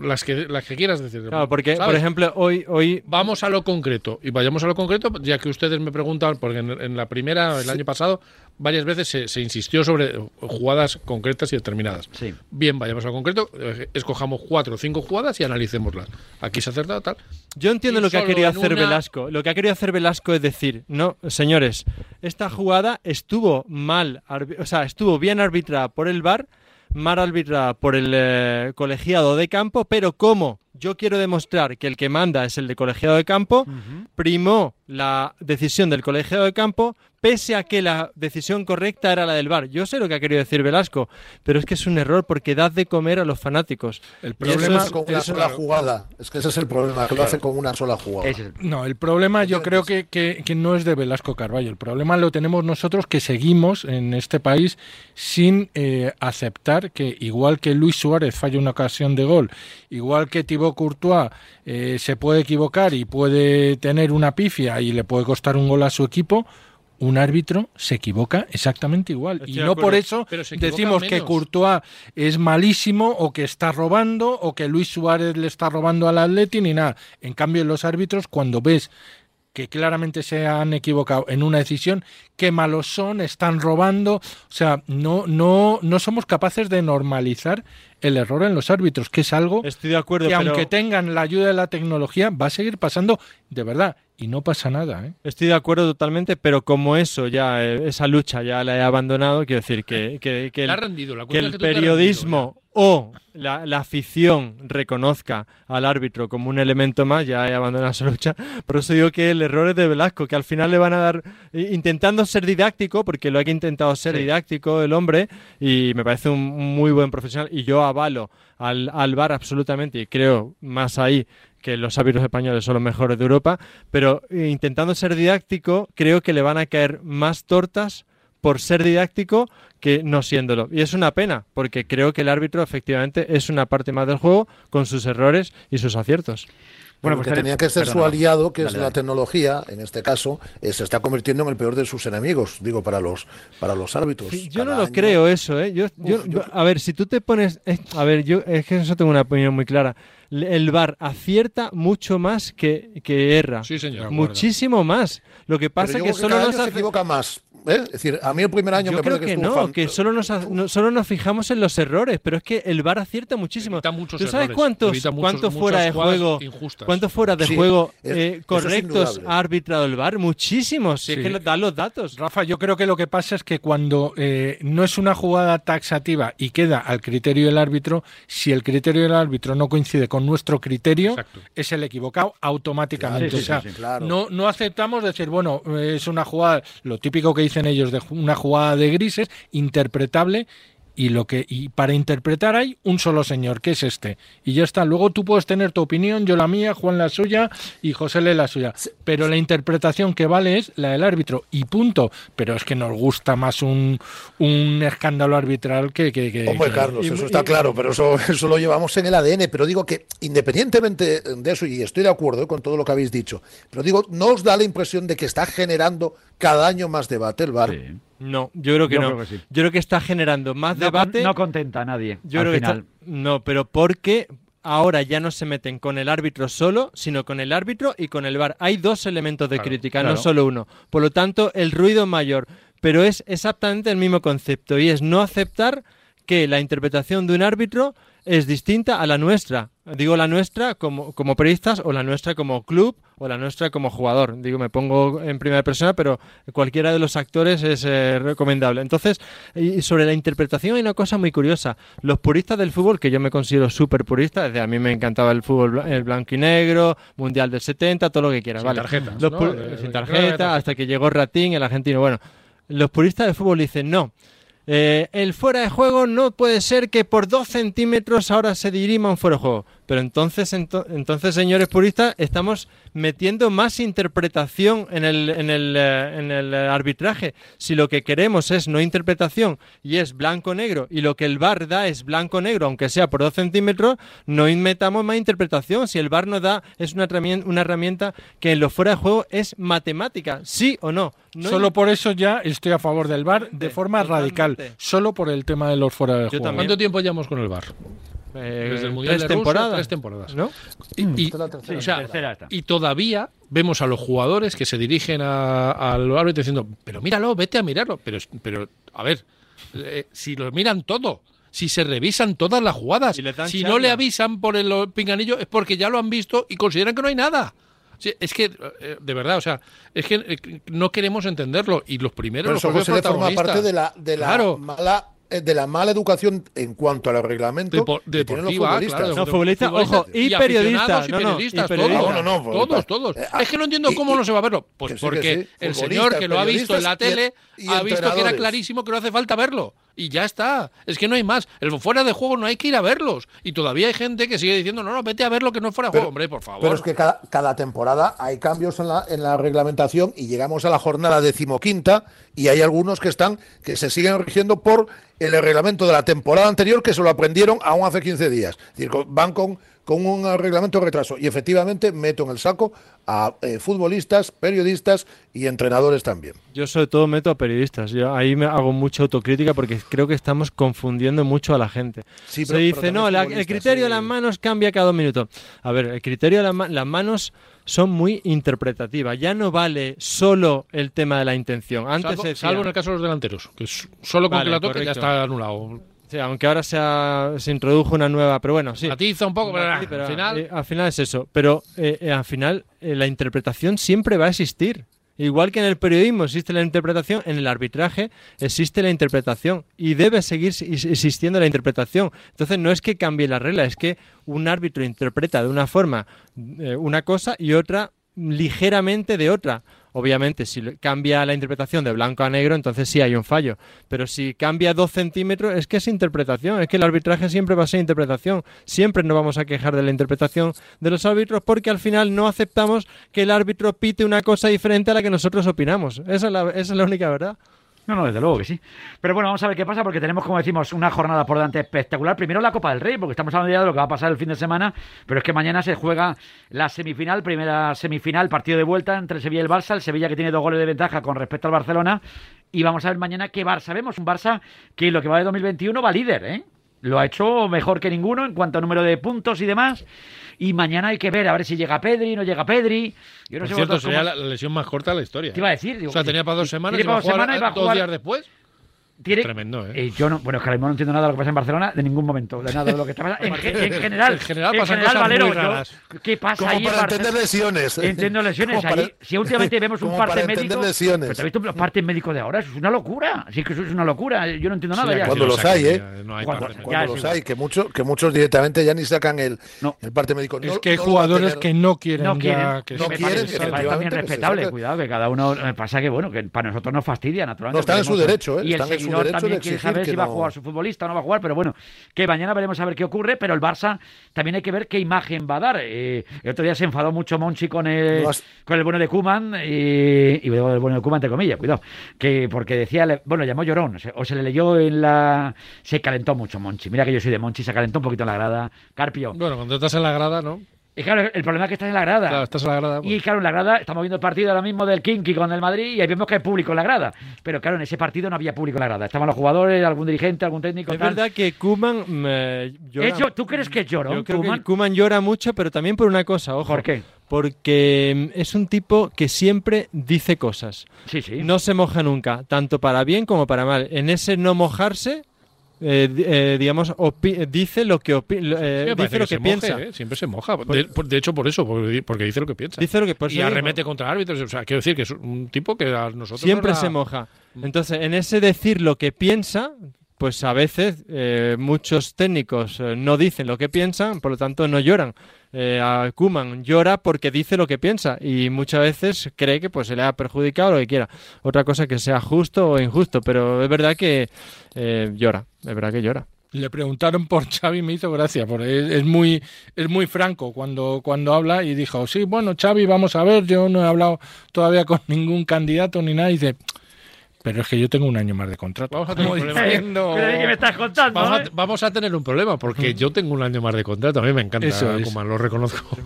las que las que quieras decir. Claro, porque, ¿sabes? por ejemplo, hoy, hoy Vamos a lo concreto. Y vayamos a lo concreto, ya que ustedes me preguntan, porque en, en la primera, el año pasado, varias veces se, se insistió sobre jugadas concretas y determinadas. Bien, vayamos a lo concreto, eh, escojamos cuatro o cinco jugadas y analicémoslas. Aquí se ha acertado tal. Yo entiendo Y lo que ha querido hacer una- Velasco. Lo que ha querido hacer Velasco es decir, no, señores, esta jugada estuvo mal, o sea, estuvo bien arbitrada por el VAR, mal arbitrada por el eh, colegiado de campo, pero como yo quiero demostrar que el que manda es el de colegiado de campo, primó la decisión del colegiado de campo, pese a que la decisión correcta era la del VAR. Yo sé lo que ha querido decir Velasco, pero es que es un error porque dad de comer a los fanáticos. El eso es con una sola jugada. Es que ese es el problema, que lo hacen con una sola jugada. No, el problema yo creo que, que- que no es de Velasco Carballo. El problema lo tenemos nosotros que seguimos en este país sin eh, aceptar que igual que Luis Suárez falla una ocasión de gol, igual que Thibaut Courtois eh, se puede equivocar y puede tener una pifia y le puede costar un gol a su equipo, un árbitro se equivoca exactamente igual. Estoy y no por eso decimos que. Courtois es malísimo o que está robando o que Luis Suárez le está robando al Atleti ni nada. En cambio, los árbitros, cuando ves que claramente se han equivocado en una decisión, qué malos son, están robando, o sea, no, no, no somos capaces de normalizar el error en los árbitros, que es algo Estoy de acuerdo, que pero- aunque tengan la ayuda de la tecnología, va a seguir pasando de verdad, y no pasa nada, ¿eh? Estoy de acuerdo totalmente, pero como eso ya, eh, esa lucha ya la he abandonado, quiero decir que, que, que La el, rendido, la que el que o la, la afición reconozca al árbitro como un elemento más, ya he abandonado esa lucha. Por eso digo que el error es de Velasco, que al final le van a dar, intentando ser didáctico, porque lo ha intentado ser Sí. didáctico el hombre, y me parece un muy buen profesional, y yo avalo al, al VAR absolutamente, y creo más ahí que los árbitros españoles son los mejores de Europa, pero eh, intentando ser didáctico, creo que le van a caer más tortas por ser didáctico que no siéndolo. Y es una pena, porque creo que el árbitro efectivamente es una parte más del juego con sus errores y sus aciertos. Bueno, pues que tenía que ser su aliado, que es la tecnología, en este caso, eh, se está convirtiendo en el peor de sus enemigos, digo, para los, para los árbitros. Yo no lo año- creo eso, ¿eh? Yo, yo- Uf, yo- a ver, si tú te pones... eh, a ver, yo es que eso tengo una opinión muy clara. El VAR acierta mucho más que, que erra. Sí, señor. Muchísimo más. Lo que pasa es creo que solo cada nos se equivoca más. ¿Eh? Es decir, a mí el primer año Yo me creo parece que que, estuvo no, fan- que solo nos, no- solo nos fijamos en los errores, pero es que el VAR acierta muchísimo. muchos ¿Tú sabes cuántos, evita muchos- cuántos fuera de juego, injustas. cuántos fuera de Sí, juego eh, es correctos ha arbitrado el VAR? Muchísimos. Si es que dan los datos. Rafa, yo creo que lo que pasa es que cuando eh, no es una jugada taxativa y queda al criterio del árbitro, si el criterio del árbitro no coincide con nuestro criterio, es el equivocado automáticamente. Claro, o sea, sí, sí, claro. no, no aceptamos decir, bueno, eh, es una jugada, lo típico que ellos de una jugada de grises, interpretable. Y lo que y para interpretar hay un solo señor, que es este. Y ya está. Luego tú puedes tener tu opinión, yo la mía, Juan la suya y José le la suya. Pero la interpretación que vale es la del árbitro. Y punto. Pero es que nos gusta más un, un escándalo arbitral que... que, que- Hombre, que- Carlos, eso está claro, pero eso, eso lo llevamos en el ADN. Pero digo que, independientemente de eso, y estoy de acuerdo eh, con todo lo que habéis dicho, pero digo, ¿no os da la impresión de que está generando cada año más debate el VAR? No, yo creo que Yo no. creo que sí. Yo creo que está generando más No, debate. no contenta a nadie. Yo al creo que está- no, pero porque ahora ya no se meten con el árbitro solo, sino con el árbitro y con el VAR. Hay dos elementos de Claro, crítica, claro. no solo uno. Por lo tanto, el ruido mayor, pero es exactamente el mismo concepto y es no aceptar que la interpretación de un árbitro es distinta a la nuestra. Digo la nuestra como, como periodistas o la nuestra como club o la nuestra como jugador. Digo, me pongo en primera persona, pero cualquiera de los actores es eh, recomendable. Entonces, y sobre la interpretación hay una cosa muy curiosa. Los puristas del fútbol, que yo me considero súper purista, desde a mí me encantaba el fútbol el blanco y negro, Mundial del 70, todo lo que quieras. Sin ¿vale? tarjetas, Los De- sin tarjeta, hasta que llegó Ratín, el argentino. Bueno, los puristas del fútbol dicen no. Eh, el fuera de juego no puede ser que por dos centímetros ahora se dirima un fuera de juego. Pero entonces, ento- entonces, señores puristas, estamos metiendo más interpretación en el, en el, eh, en el arbitraje. Si lo que queremos es no interpretación y es blanco-negro, y lo que el VAR da es blanco-negro, aunque sea por dos centímetros, no metamos más interpretación. Si el VAR nos da, es una herramienta, una herramienta que en lo fuera de juego es matemática, sí o no. No Solo por eso ya estoy a favor del VAR de forma radical. Solo por el tema de los fuera de juego. ¿Cuánto tiempo llevamos con el bar? Eh, Desde el Mundial tres de Rusia, temporadas. tres temporadas. ¿No? Y, y- Esta es la tercera. o sea, Sí, tercera esta. y todavía vemos a los jugadores que se dirigen a- al árbitro diciendo, pero míralo, vete a mirarlo. Pero, pero a ver, eh, si lo miran todo, si se revisan todas las jugadas, si no le avisan por el pinganillo es porque ya lo han visto y consideran que no hay nada. Sí, es que, eh, de verdad, o sea, es que no queremos entenderlo. Y los primeros, Pero los eso José, le forma parte de la, de la Claro. mala de la mala educación en cuanto al reglamento Depo- que tienen los futbolistas. claro, No, futbolistas, ojo, y periodistas, y no, no, periodistas, todos, No, no, no, todos, todos. Eh, es que no entiendo cómo no se va a verlo. Pues porque sí. el señor que lo ha visto en la tele y- y ha visto que era clarísimo que no hace falta verlo. Y ya está. Es que no hay más. El fuera de juego no hay que ir a verlos. Y todavía hay gente que sigue diciendo, no, no, vete a verlo que no es fuera de Pero- juego, hombre, por favor. Pero es que cada, cada temporada hay cambios en la, en la reglamentación y llegamos a la jornada decimoquinta y hay algunos que están que se siguen rigiendo por el reglamento de la temporada anterior que se lo aprendieron aún hace 15 días. Es decir, van con, con un reglamento de retraso. Y efectivamente meto en el saco a eh, futbolistas, periodistas y entrenadores también. Yo sobre todo meto a periodistas. Yo ahí me hago mucha autocrítica porque creo que estamos confundiendo mucho a la gente. Sí, Se pero- dice, pero no, la- el criterio de las manos cambia cada dos minutos. A ver, el criterio de la las manos son muy interpretativas. Ya no vale solo el tema de la intención. Antes salvo, se decía- salvo en el caso de los delanteros, que solo con Vale, que la toque ya está anulado. Sí, aunque ahora se, ha- se introdujo una nueva, pero bueno, sí. Atiza un poco, pero, Sí, pero, al final. eh, al final es eso. Pero eh, eh, al final eh, la interpretación siempre va a existir. Igual que en el periodismo existe la interpretación, en el arbitraje existe la interpretación y debe seguir existiendo la interpretación. Entonces no es que cambie la regla, es que un árbitro interpreta de una forma eh, una cosa y otra ligeramente de otra. Obviamente, si cambia la interpretación de blanco a negro, entonces sí hay un fallo. Pero si cambia dos centímetros, es que es interpretación. Es que el arbitraje siempre va a ser interpretación. Siempre nos vamos a quejar de la interpretación de los árbitros porque al final no aceptamos que el árbitro pite una cosa diferente a la que nosotros opinamos. Esa es la, esa es la única verdad. No, no, desde luego que sí. Pero bueno, vamos a ver qué pasa porque tenemos, como decimos, una jornada por delante espectacular. Primero la Copa del Rey, porque estamos hablando ya de lo que va a pasar el fin de semana, pero es que mañana se juega la semifinal, primera semifinal, partido de vuelta entre Sevilla y el Barça. El Sevilla que tiene dos goles de ventaja con respecto al Barcelona. Y vamos a ver mañana qué Barça vemos. Un Barça que lo que va de 2021 va líder, ¿eh? Lo ha hecho mejor que ninguno en cuanto a número de puntos y demás. Y mañana hay que ver a ver si llega Pedri, no llega Pedri. Yo no Por sé cierto, sería cómo- la, lesión más corta de la historia. Te iba a decir, digo, o sea, tenía para dos semanas y a para dos jugar semanas y va a dos jugar- días después. Tiene- Tremendo, ¿eh? Eh, yo no, bueno, es que ahora mismo no entiendo nada de lo que pasa en Barcelona, de ningún momento, de nada de lo que está pasando. En, en general, En general pasan cosas Valero, muy yo- raras. ¿qué pasa Como ahí en para Barcelona? entender lesiones. Entiendo lesiones para- ahí. Si últimamente vemos un parte para entender médico, lesiones. pero ¿te has visto los partes médicos de ahora? Eso es una locura. Sí que eso es una locura. Yo no entiendo nada Sí, ya. Cuando lo los hay, ¿eh? ya no hay Cuando- ya es los hay, que, muchos que muchos directamente ya ni sacan el, el parte médico. Es No- que hay no jugadores tener. que no quieren no ya quieren, que que no me quieren, parece, me parece también respetable, cuidado, que cada uno me pasa que bueno, que para nosotros nos fastidia naturalmente. No, están en su derecho, ¿eh? De también quiere saber si va a no- jugar su futbolista o no va a jugar, pero bueno, que mañana veremos a ver qué ocurre, pero el Barça también hay que ver qué imagen va a dar. Eh, el otro día se enfadó mucho Monchi con el, No has- con el bueno de Kuman y, y el bueno de Kuman entre comillas, cuidado, que porque decía, le- bueno, llamó llorón, o se, o se le leyó en la... Se calentó mucho Monchi, mira que yo soy de Monchi, se calentó un poquito en la grada. Carpio. Bueno, cuando estás en la grada, ¿no? Y claro, el problema es que estás en la grada. Claro, estás en la grada. pues. Y claro, en la grada, estamos viendo el partido ahora mismo del Kinky con el Madrid y ahí vemos que hay público en la grada. Pero claro, en ese partido no había público en la grada. Estaban los jugadores, algún dirigente, algún técnico. Es tal. verdad que Kuman llora. ¿Es yo- ¿Tú crees que llora? Yo creo que Koeman llora mucho, pero también por una cosa, ojo. ¿Por qué? Porque mm, es un tipo que siempre dice cosas. Sí, sí. No se moja nunca, tanto para bien como para mal. En ese no mojarse, eh, eh, digamos, dice lo que, eh, Sí, dice lo que, piensa. ¿eh? Siempre se moja. De, por- de hecho, por eso, porque, dice lo que piensa. Dice lo que por eso y digo. arremete contra árbitros. O sea, quiero decir que es un tipo que a nosotros. Siempre nos la- se moja. Entonces, en ese decir lo que piensa, pues a veces eh, muchos técnicos eh, no dicen lo que piensan, por lo tanto no lloran. Eh, a Kuman llora porque dice lo que piensa y muchas veces cree que pues se le ha perjudicado lo que quiera. Otra cosa que sea justo o injusto, pero es verdad que eh, llora, es verdad que llora. le preguntaron por Xavi me hizo gracia, porque es, es muy es muy franco cuando cuando habla y dijo, sí, bueno, Xavi, vamos a ver, yo no he hablado todavía con ningún candidato ni nada, y dice, pero es que yo tengo un año más de contrato. Vamos a tener un problema. diciendo- Pero ¿de qué me estás contando? Vamos a, eh? vamos a tener un problema porque yo tengo un año más de contrato. A mí me encanta Eso es. Koeman, lo reconozco.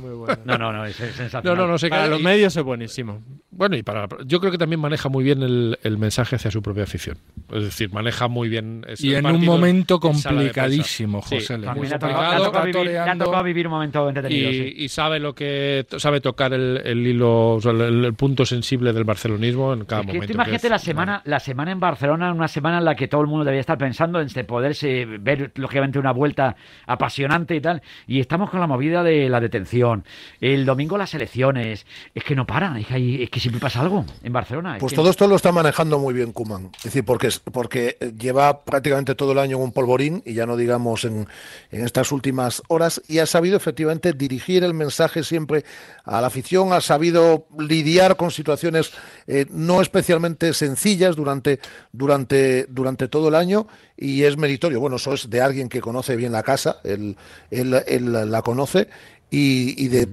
No, no, no, es, es sensacional. No, no, no sé Para qué- los medios es buenísimo. Bueno, y para yo creo que también maneja muy bien el, el mensaje hacia su propia afición. Es decir, maneja muy bien. ese Y en un momento complicadísimo, Sí, José. Muy ha tocado, complicado, le ha tocado vivir, le ha toreando. tocado vivir un momento entretenido. y, sí. y sabe lo que sabe tocar el, el hilo, o sea, el, el punto sensible del barcelonismo en cada Es que momento. tú imagínate que la semana, la semana en Barcelona, una semana en la que todo el mundo debía estar pensando en este poderse ver, lógicamente, una vuelta apasionante y tal. Y estamos con la movida de la detención. El domingo las elecciones. Es que no paran, es que, hay- es que siempre pasa algo en Barcelona. es Pues todo esto lo está manejando muy bien Kuman. Es decir, porque, porque lleva prácticamente todo el año en un polvorín, y ya no digamos en, en estas últimas horas, y ha sabido efectivamente dirigir el mensaje siempre a la afición, ha sabido lidiar con situaciones eh, no especialmente sencillas durante, durante, durante todo el año, y es meritorio. Bueno, eso es de alguien que conoce bien la casa, él, él- él la conoce, y, y de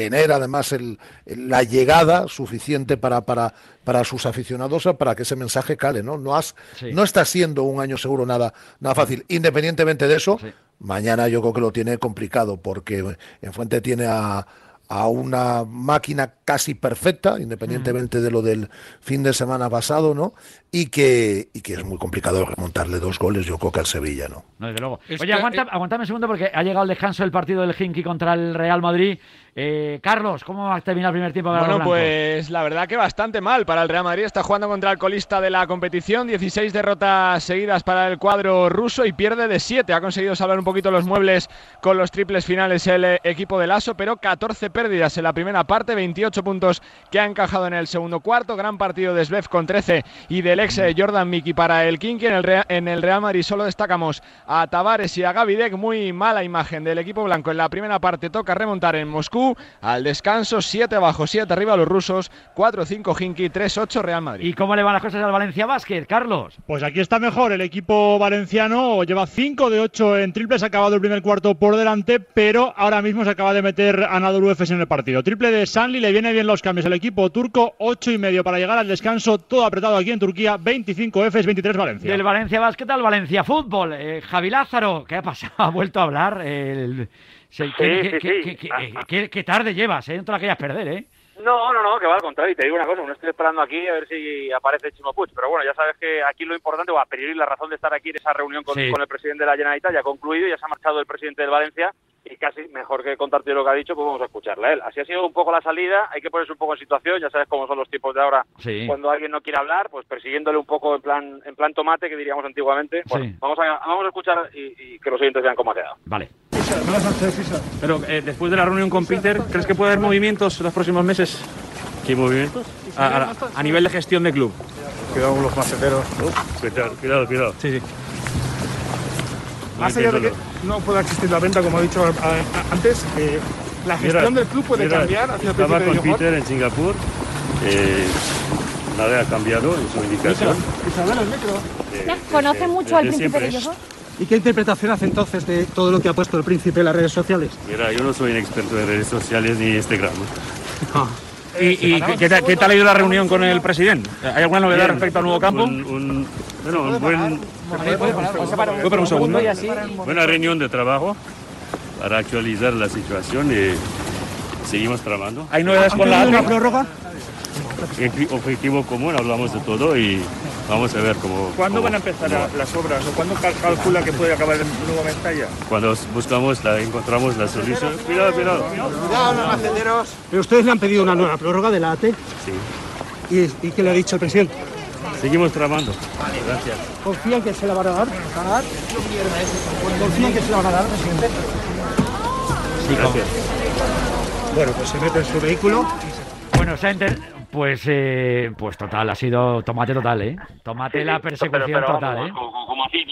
tener además el, la llegada suficiente para, para, para sus aficionados para que ese mensaje cale, ¿no? No, has, Sí. no está siendo un año seguro nada, nada fácil. Independientemente de eso, mañana yo creo que lo tiene complicado porque Enfrente tiene a, a una máquina casi perfecta, independientemente de lo del fin de semana pasado, ¿no? Y que, y que es muy complicado remontarle dos goles, yo creo que al Sevilla, ¿no? No, desde luego. Es Oye, aguanta, aguántame un segundo porque ha llegado el descanso del partido del Hinky contra el Real Madrid. Eh, Carlos, ¿cómo va a terminar el primer tiempo? para Bueno, pues la verdad que bastante mal para el Real Madrid. Está jugando contra el colista de la competición. 16 derrotas seguidas para el cuadro ruso y pierde de 7. Ha conseguido salvar un poquito los muebles con los triples finales el eh, equipo del ASO, pero 14 pérdidas en la primera parte, 28 puntos que ha encajado en el segundo cuarto. Gran partido de Svev con 13 y del ex eh, Jordan Mickey para el Kinky. En el, Rea- en el Real Madrid solo destacamos a Tavares y a Gavidec. Muy mala imagen del equipo blanco en la primera parte. Toca remontar en Moscú. Al descanso, 7 abajo, 7 arriba los rusos. 4-5 Hinky, 3-8 Real Madrid. ¿Y cómo le van las cosas al Valencia Basket, Carlos? Pues aquí está mejor. El equipo valenciano lleva 5 de 8 en triples. Ha acabado el primer cuarto por delante, pero ahora mismo se acaba de meter Anadolu Efes en el partido. Triple de Sanli, le viene bien los cambios. El equipo turco, 8 y medio para llegar al descanso. Todo apretado aquí en Turquía. 25 Efes, 23 Valencia. Del Valencia Basket al Valencia Fútbol. Eh, Javi Lázaro, ¿qué ha pasado? ¿Ha vuelto a hablar? El... se- ¿qué, Sí, qué- sí, qué- sí. qué- qué- qué- qué tarde llevas, ¿eh? No te la querías perder, ¿eh? No, no, no, que va al contrario. Y te digo una cosa, no estoy esperando aquí a ver si aparece Chimo Puig. Pero bueno, ya sabes que aquí lo importante, o a pedir la razón de estar aquí en esa reunión con, Sí. con el presidente de la Generalitat ya ha concluido, ya se ha marchado el presidente del Valencia y casi mejor que contarte lo que ha dicho, pues vamos a escucharle a él. Así ha sido un poco la salida, hay que ponerse un poco en situación, ya sabes cómo son los tiempos de ahora. Sí. Cuando alguien no quiere hablar, pues persiguiéndole un poco en plan en plan tomate, que diríamos antiguamente. Bueno, Sí. vamos, a, vamos a escuchar y, y que los oyentes vean cómo ha quedado. Vale. Pero eh, después de la reunión con Peter, ¿crees que puede haber movimientos en los próximos meses? ¿Qué movimientos? A, a- a nivel de gestión de club. Cuidado con los maceteros. Cuidado, cuidado, cuidado. Sí, sí. Más allá de que no pueda existir la venta, como ha dicho antes, eh, la gestión del club puede cambiar hacia el Estaba de con Johor. Peter en Singapur. eh, nada ha cambiado en su indicación. Isabel, el micro. ¿Conoce mucho al príncipe de. Johor? ¿Y qué interpretación hace entonces de todo lo que ha puesto el príncipe en las redes sociales? Mira, yo no soy un experto en redes sociales ni Instagram. ¿Y, y qué, qué tal- qué tal ha ido la reunión con el presidente? ¿Hay alguna novedad Bien. respecto al nuevo campo? Un, un- bueno, un buen, un segundo. buena reunión de trabajo para actualizar la situación y seguimos trabajando. ¿Hay novedades con la prórroga? Equi- Objetivo común, hablamos de todo y vamos a ver cómo... ¿Cuándo cómo- van a empezar cómo- las obras o cuándo cal- calcula que puede acabar el nuevo Mestalla? Cuando buscamos, la, encontramos la solución. Cuidado, cuidado. Cuidado, los maceteros. Pero ustedes le han pedido una nueva prórroga de la AT. Sí. ¿Y, y qué le ha dicho el presidente? Seguimos trabajando. Gracias. ¿Confían que se la van a dar? ¿Van a dar? ¿Confían que se la van a dar, presidente? Gracias. Bueno, pues se mete en su vehículo. Bueno, se ha enter- Pues, eh, pues total, ha sido tomate total, ¿eh? Tomate la persecución pero, pero, total, vamos, ¿eh? como, como así.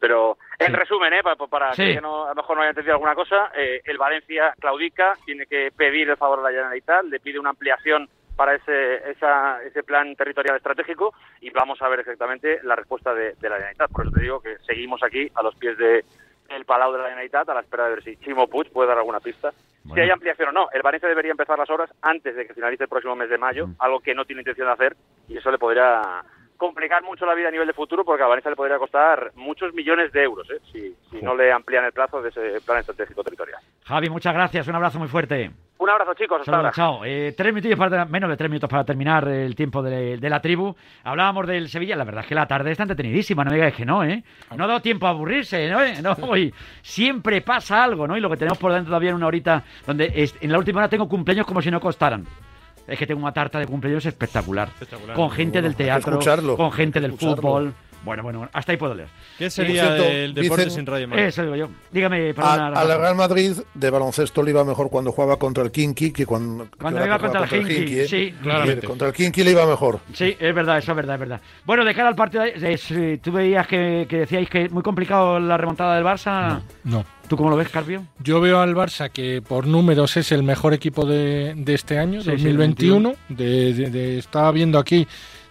Pero en resumen, ¿eh? para, para Sí. que no, a lo mejor no haya entendido alguna cosa, eh, el Valencia claudica, tiene que pedir el favor a la Generalitat, le pide una ampliación para ese, esa, ese plan territorial estratégico y vamos a ver exactamente la respuesta de, de la Generalitat. Por eso te digo que seguimos aquí a los pies de el Palau de la Generalitat a la espera de ver si Chimo Puig puede dar alguna pista. Si hay ampliación o no, el Valencia debería empezar las obras antes de que finalice el próximo mes de mayo, algo que no tiene intención de hacer y eso le podría complicar mucho la vida a nivel de futuro porque a Valencia le podría costar muchos millones de euros ¿eh? si, si no le amplían el plazo de ese plan estratégico territorial. Javi, muchas gracias. Un abrazo muy fuerte. Un abrazo, chicos. Hasta ahora. chao. Eh, tres minutos para, menos de tres minutos para terminar el tiempo de, de la tribu. Hablábamos del Sevilla. La verdad es que la tarde está entretenidísima. No me digáis que no, ¿eh? No ha dado tiempo a aburrirse, ¿no? ¿Eh? no siempre pasa algo, ¿no? Y lo que tenemos por dentro todavía en una horita donde es- en la última hora tengo cumpleaños como si no costaran. Es que tengo una tarta de cumpleaños espectacular. Con gente del teatro, con gente del fútbol. Bueno, bueno, hasta ahí puedo leer. ¿Qué sería del deporte dicen- sin Radio Marca? Eso digo yo. Dígame, A, perdona, a la Real Madrid de baloncesto le iba mejor cuando jugaba contra el Kinky que cuando, que Cuando ahora iba que contra juega el Hinky, ¿eh? sí. Claramente. Contra el Kinky le iba mejor. Sí, es verdad, eso es verdad, es verdad. Bueno, de cara al partido, eh, si tú veías que, que decíais que es muy complicado la remontada del Barça. No. ¿Tú cómo lo ves, Carpio? Yo veo al Barça que por números es el mejor equipo de, de este año, Sí, sí, 2021. de, de- de- estaba viendo aquí,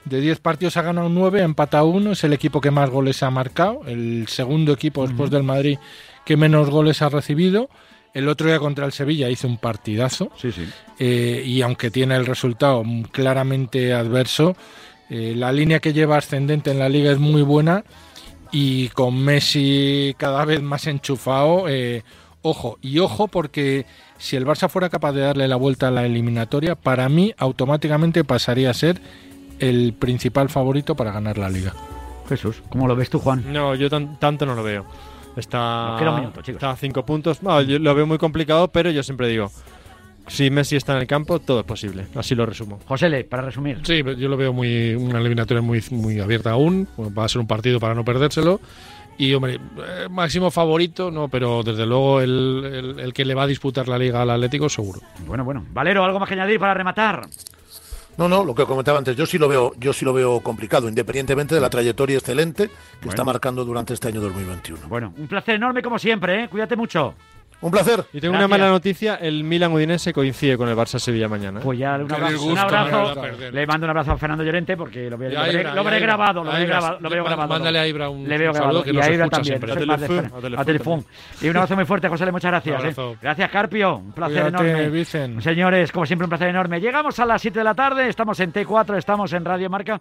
de 10 partidos ha ganado 9, ha empatado 1, es el equipo que más goles ha marcado, el segundo equipo después del Madrid que menos goles ha recibido. El otro día contra el Sevilla hizo un partidazo. Sí, sí. Eh, y aunque tiene el resultado claramente adverso, eh, la línea que lleva ascendente en la liga es muy buena y con Messi cada vez más enchufado, eh, ojo, y ojo porque si el Barça fuera capaz de darle la vuelta a la eliminatoria, para mí automáticamente pasaría a ser el principal favorito para ganar la liga. Jesús, ¿cómo lo ves tú, Juan? No, yo tan- tanto no lo veo. Está, minuto, chicos. está a cinco puntos. No, yo lo veo muy complicado, pero yo siempre digo, si Messi está en el campo, todo es posible. Así lo resumo. José, para resumir. Sí, pero yo lo veo muy una eliminatoria muy, muy abierta aún. Va a ser un partido para no perdérselo. Y, hombre, eh, máximo favorito, no, pero desde luego el, el- el que le va a disputar la liga al Atlético, seguro. Bueno, bueno. Valero, ¿algo más que añadir para rematar? No, no, lo que comentaba antes, yo sí lo veo, yo sí lo veo complicado, independientemente de la trayectoria excelente que está marcando durante este año 2021. Bueno, un placer enorme como siempre, ¿eh? Cuídate mucho. Un placer. Y tengo una mala noticia, el Milan Udinese coincide con el Barça Sevilla mañana. ¿eh? Pues ya un abrazo, disgusto, un abrazo. le mando un abrazo a Fernando Llorente porque lo, veo- grabado, lo Ibra, grabado, lo veo grabado. mándale a Ibra un- Le veo un saludo grabado. que y nos a Ibra escucha también. A Telefón. Y un abrazo muy fuerte, José, muchas gracias. Un ¿eh? Gracias, Carpio. Un placer Cuídate, enorme. Vicen. Señores, como siempre, un placer enorme. Llegamos a las 7 de la tarde, estamos en T4, estamos en Radio Marca.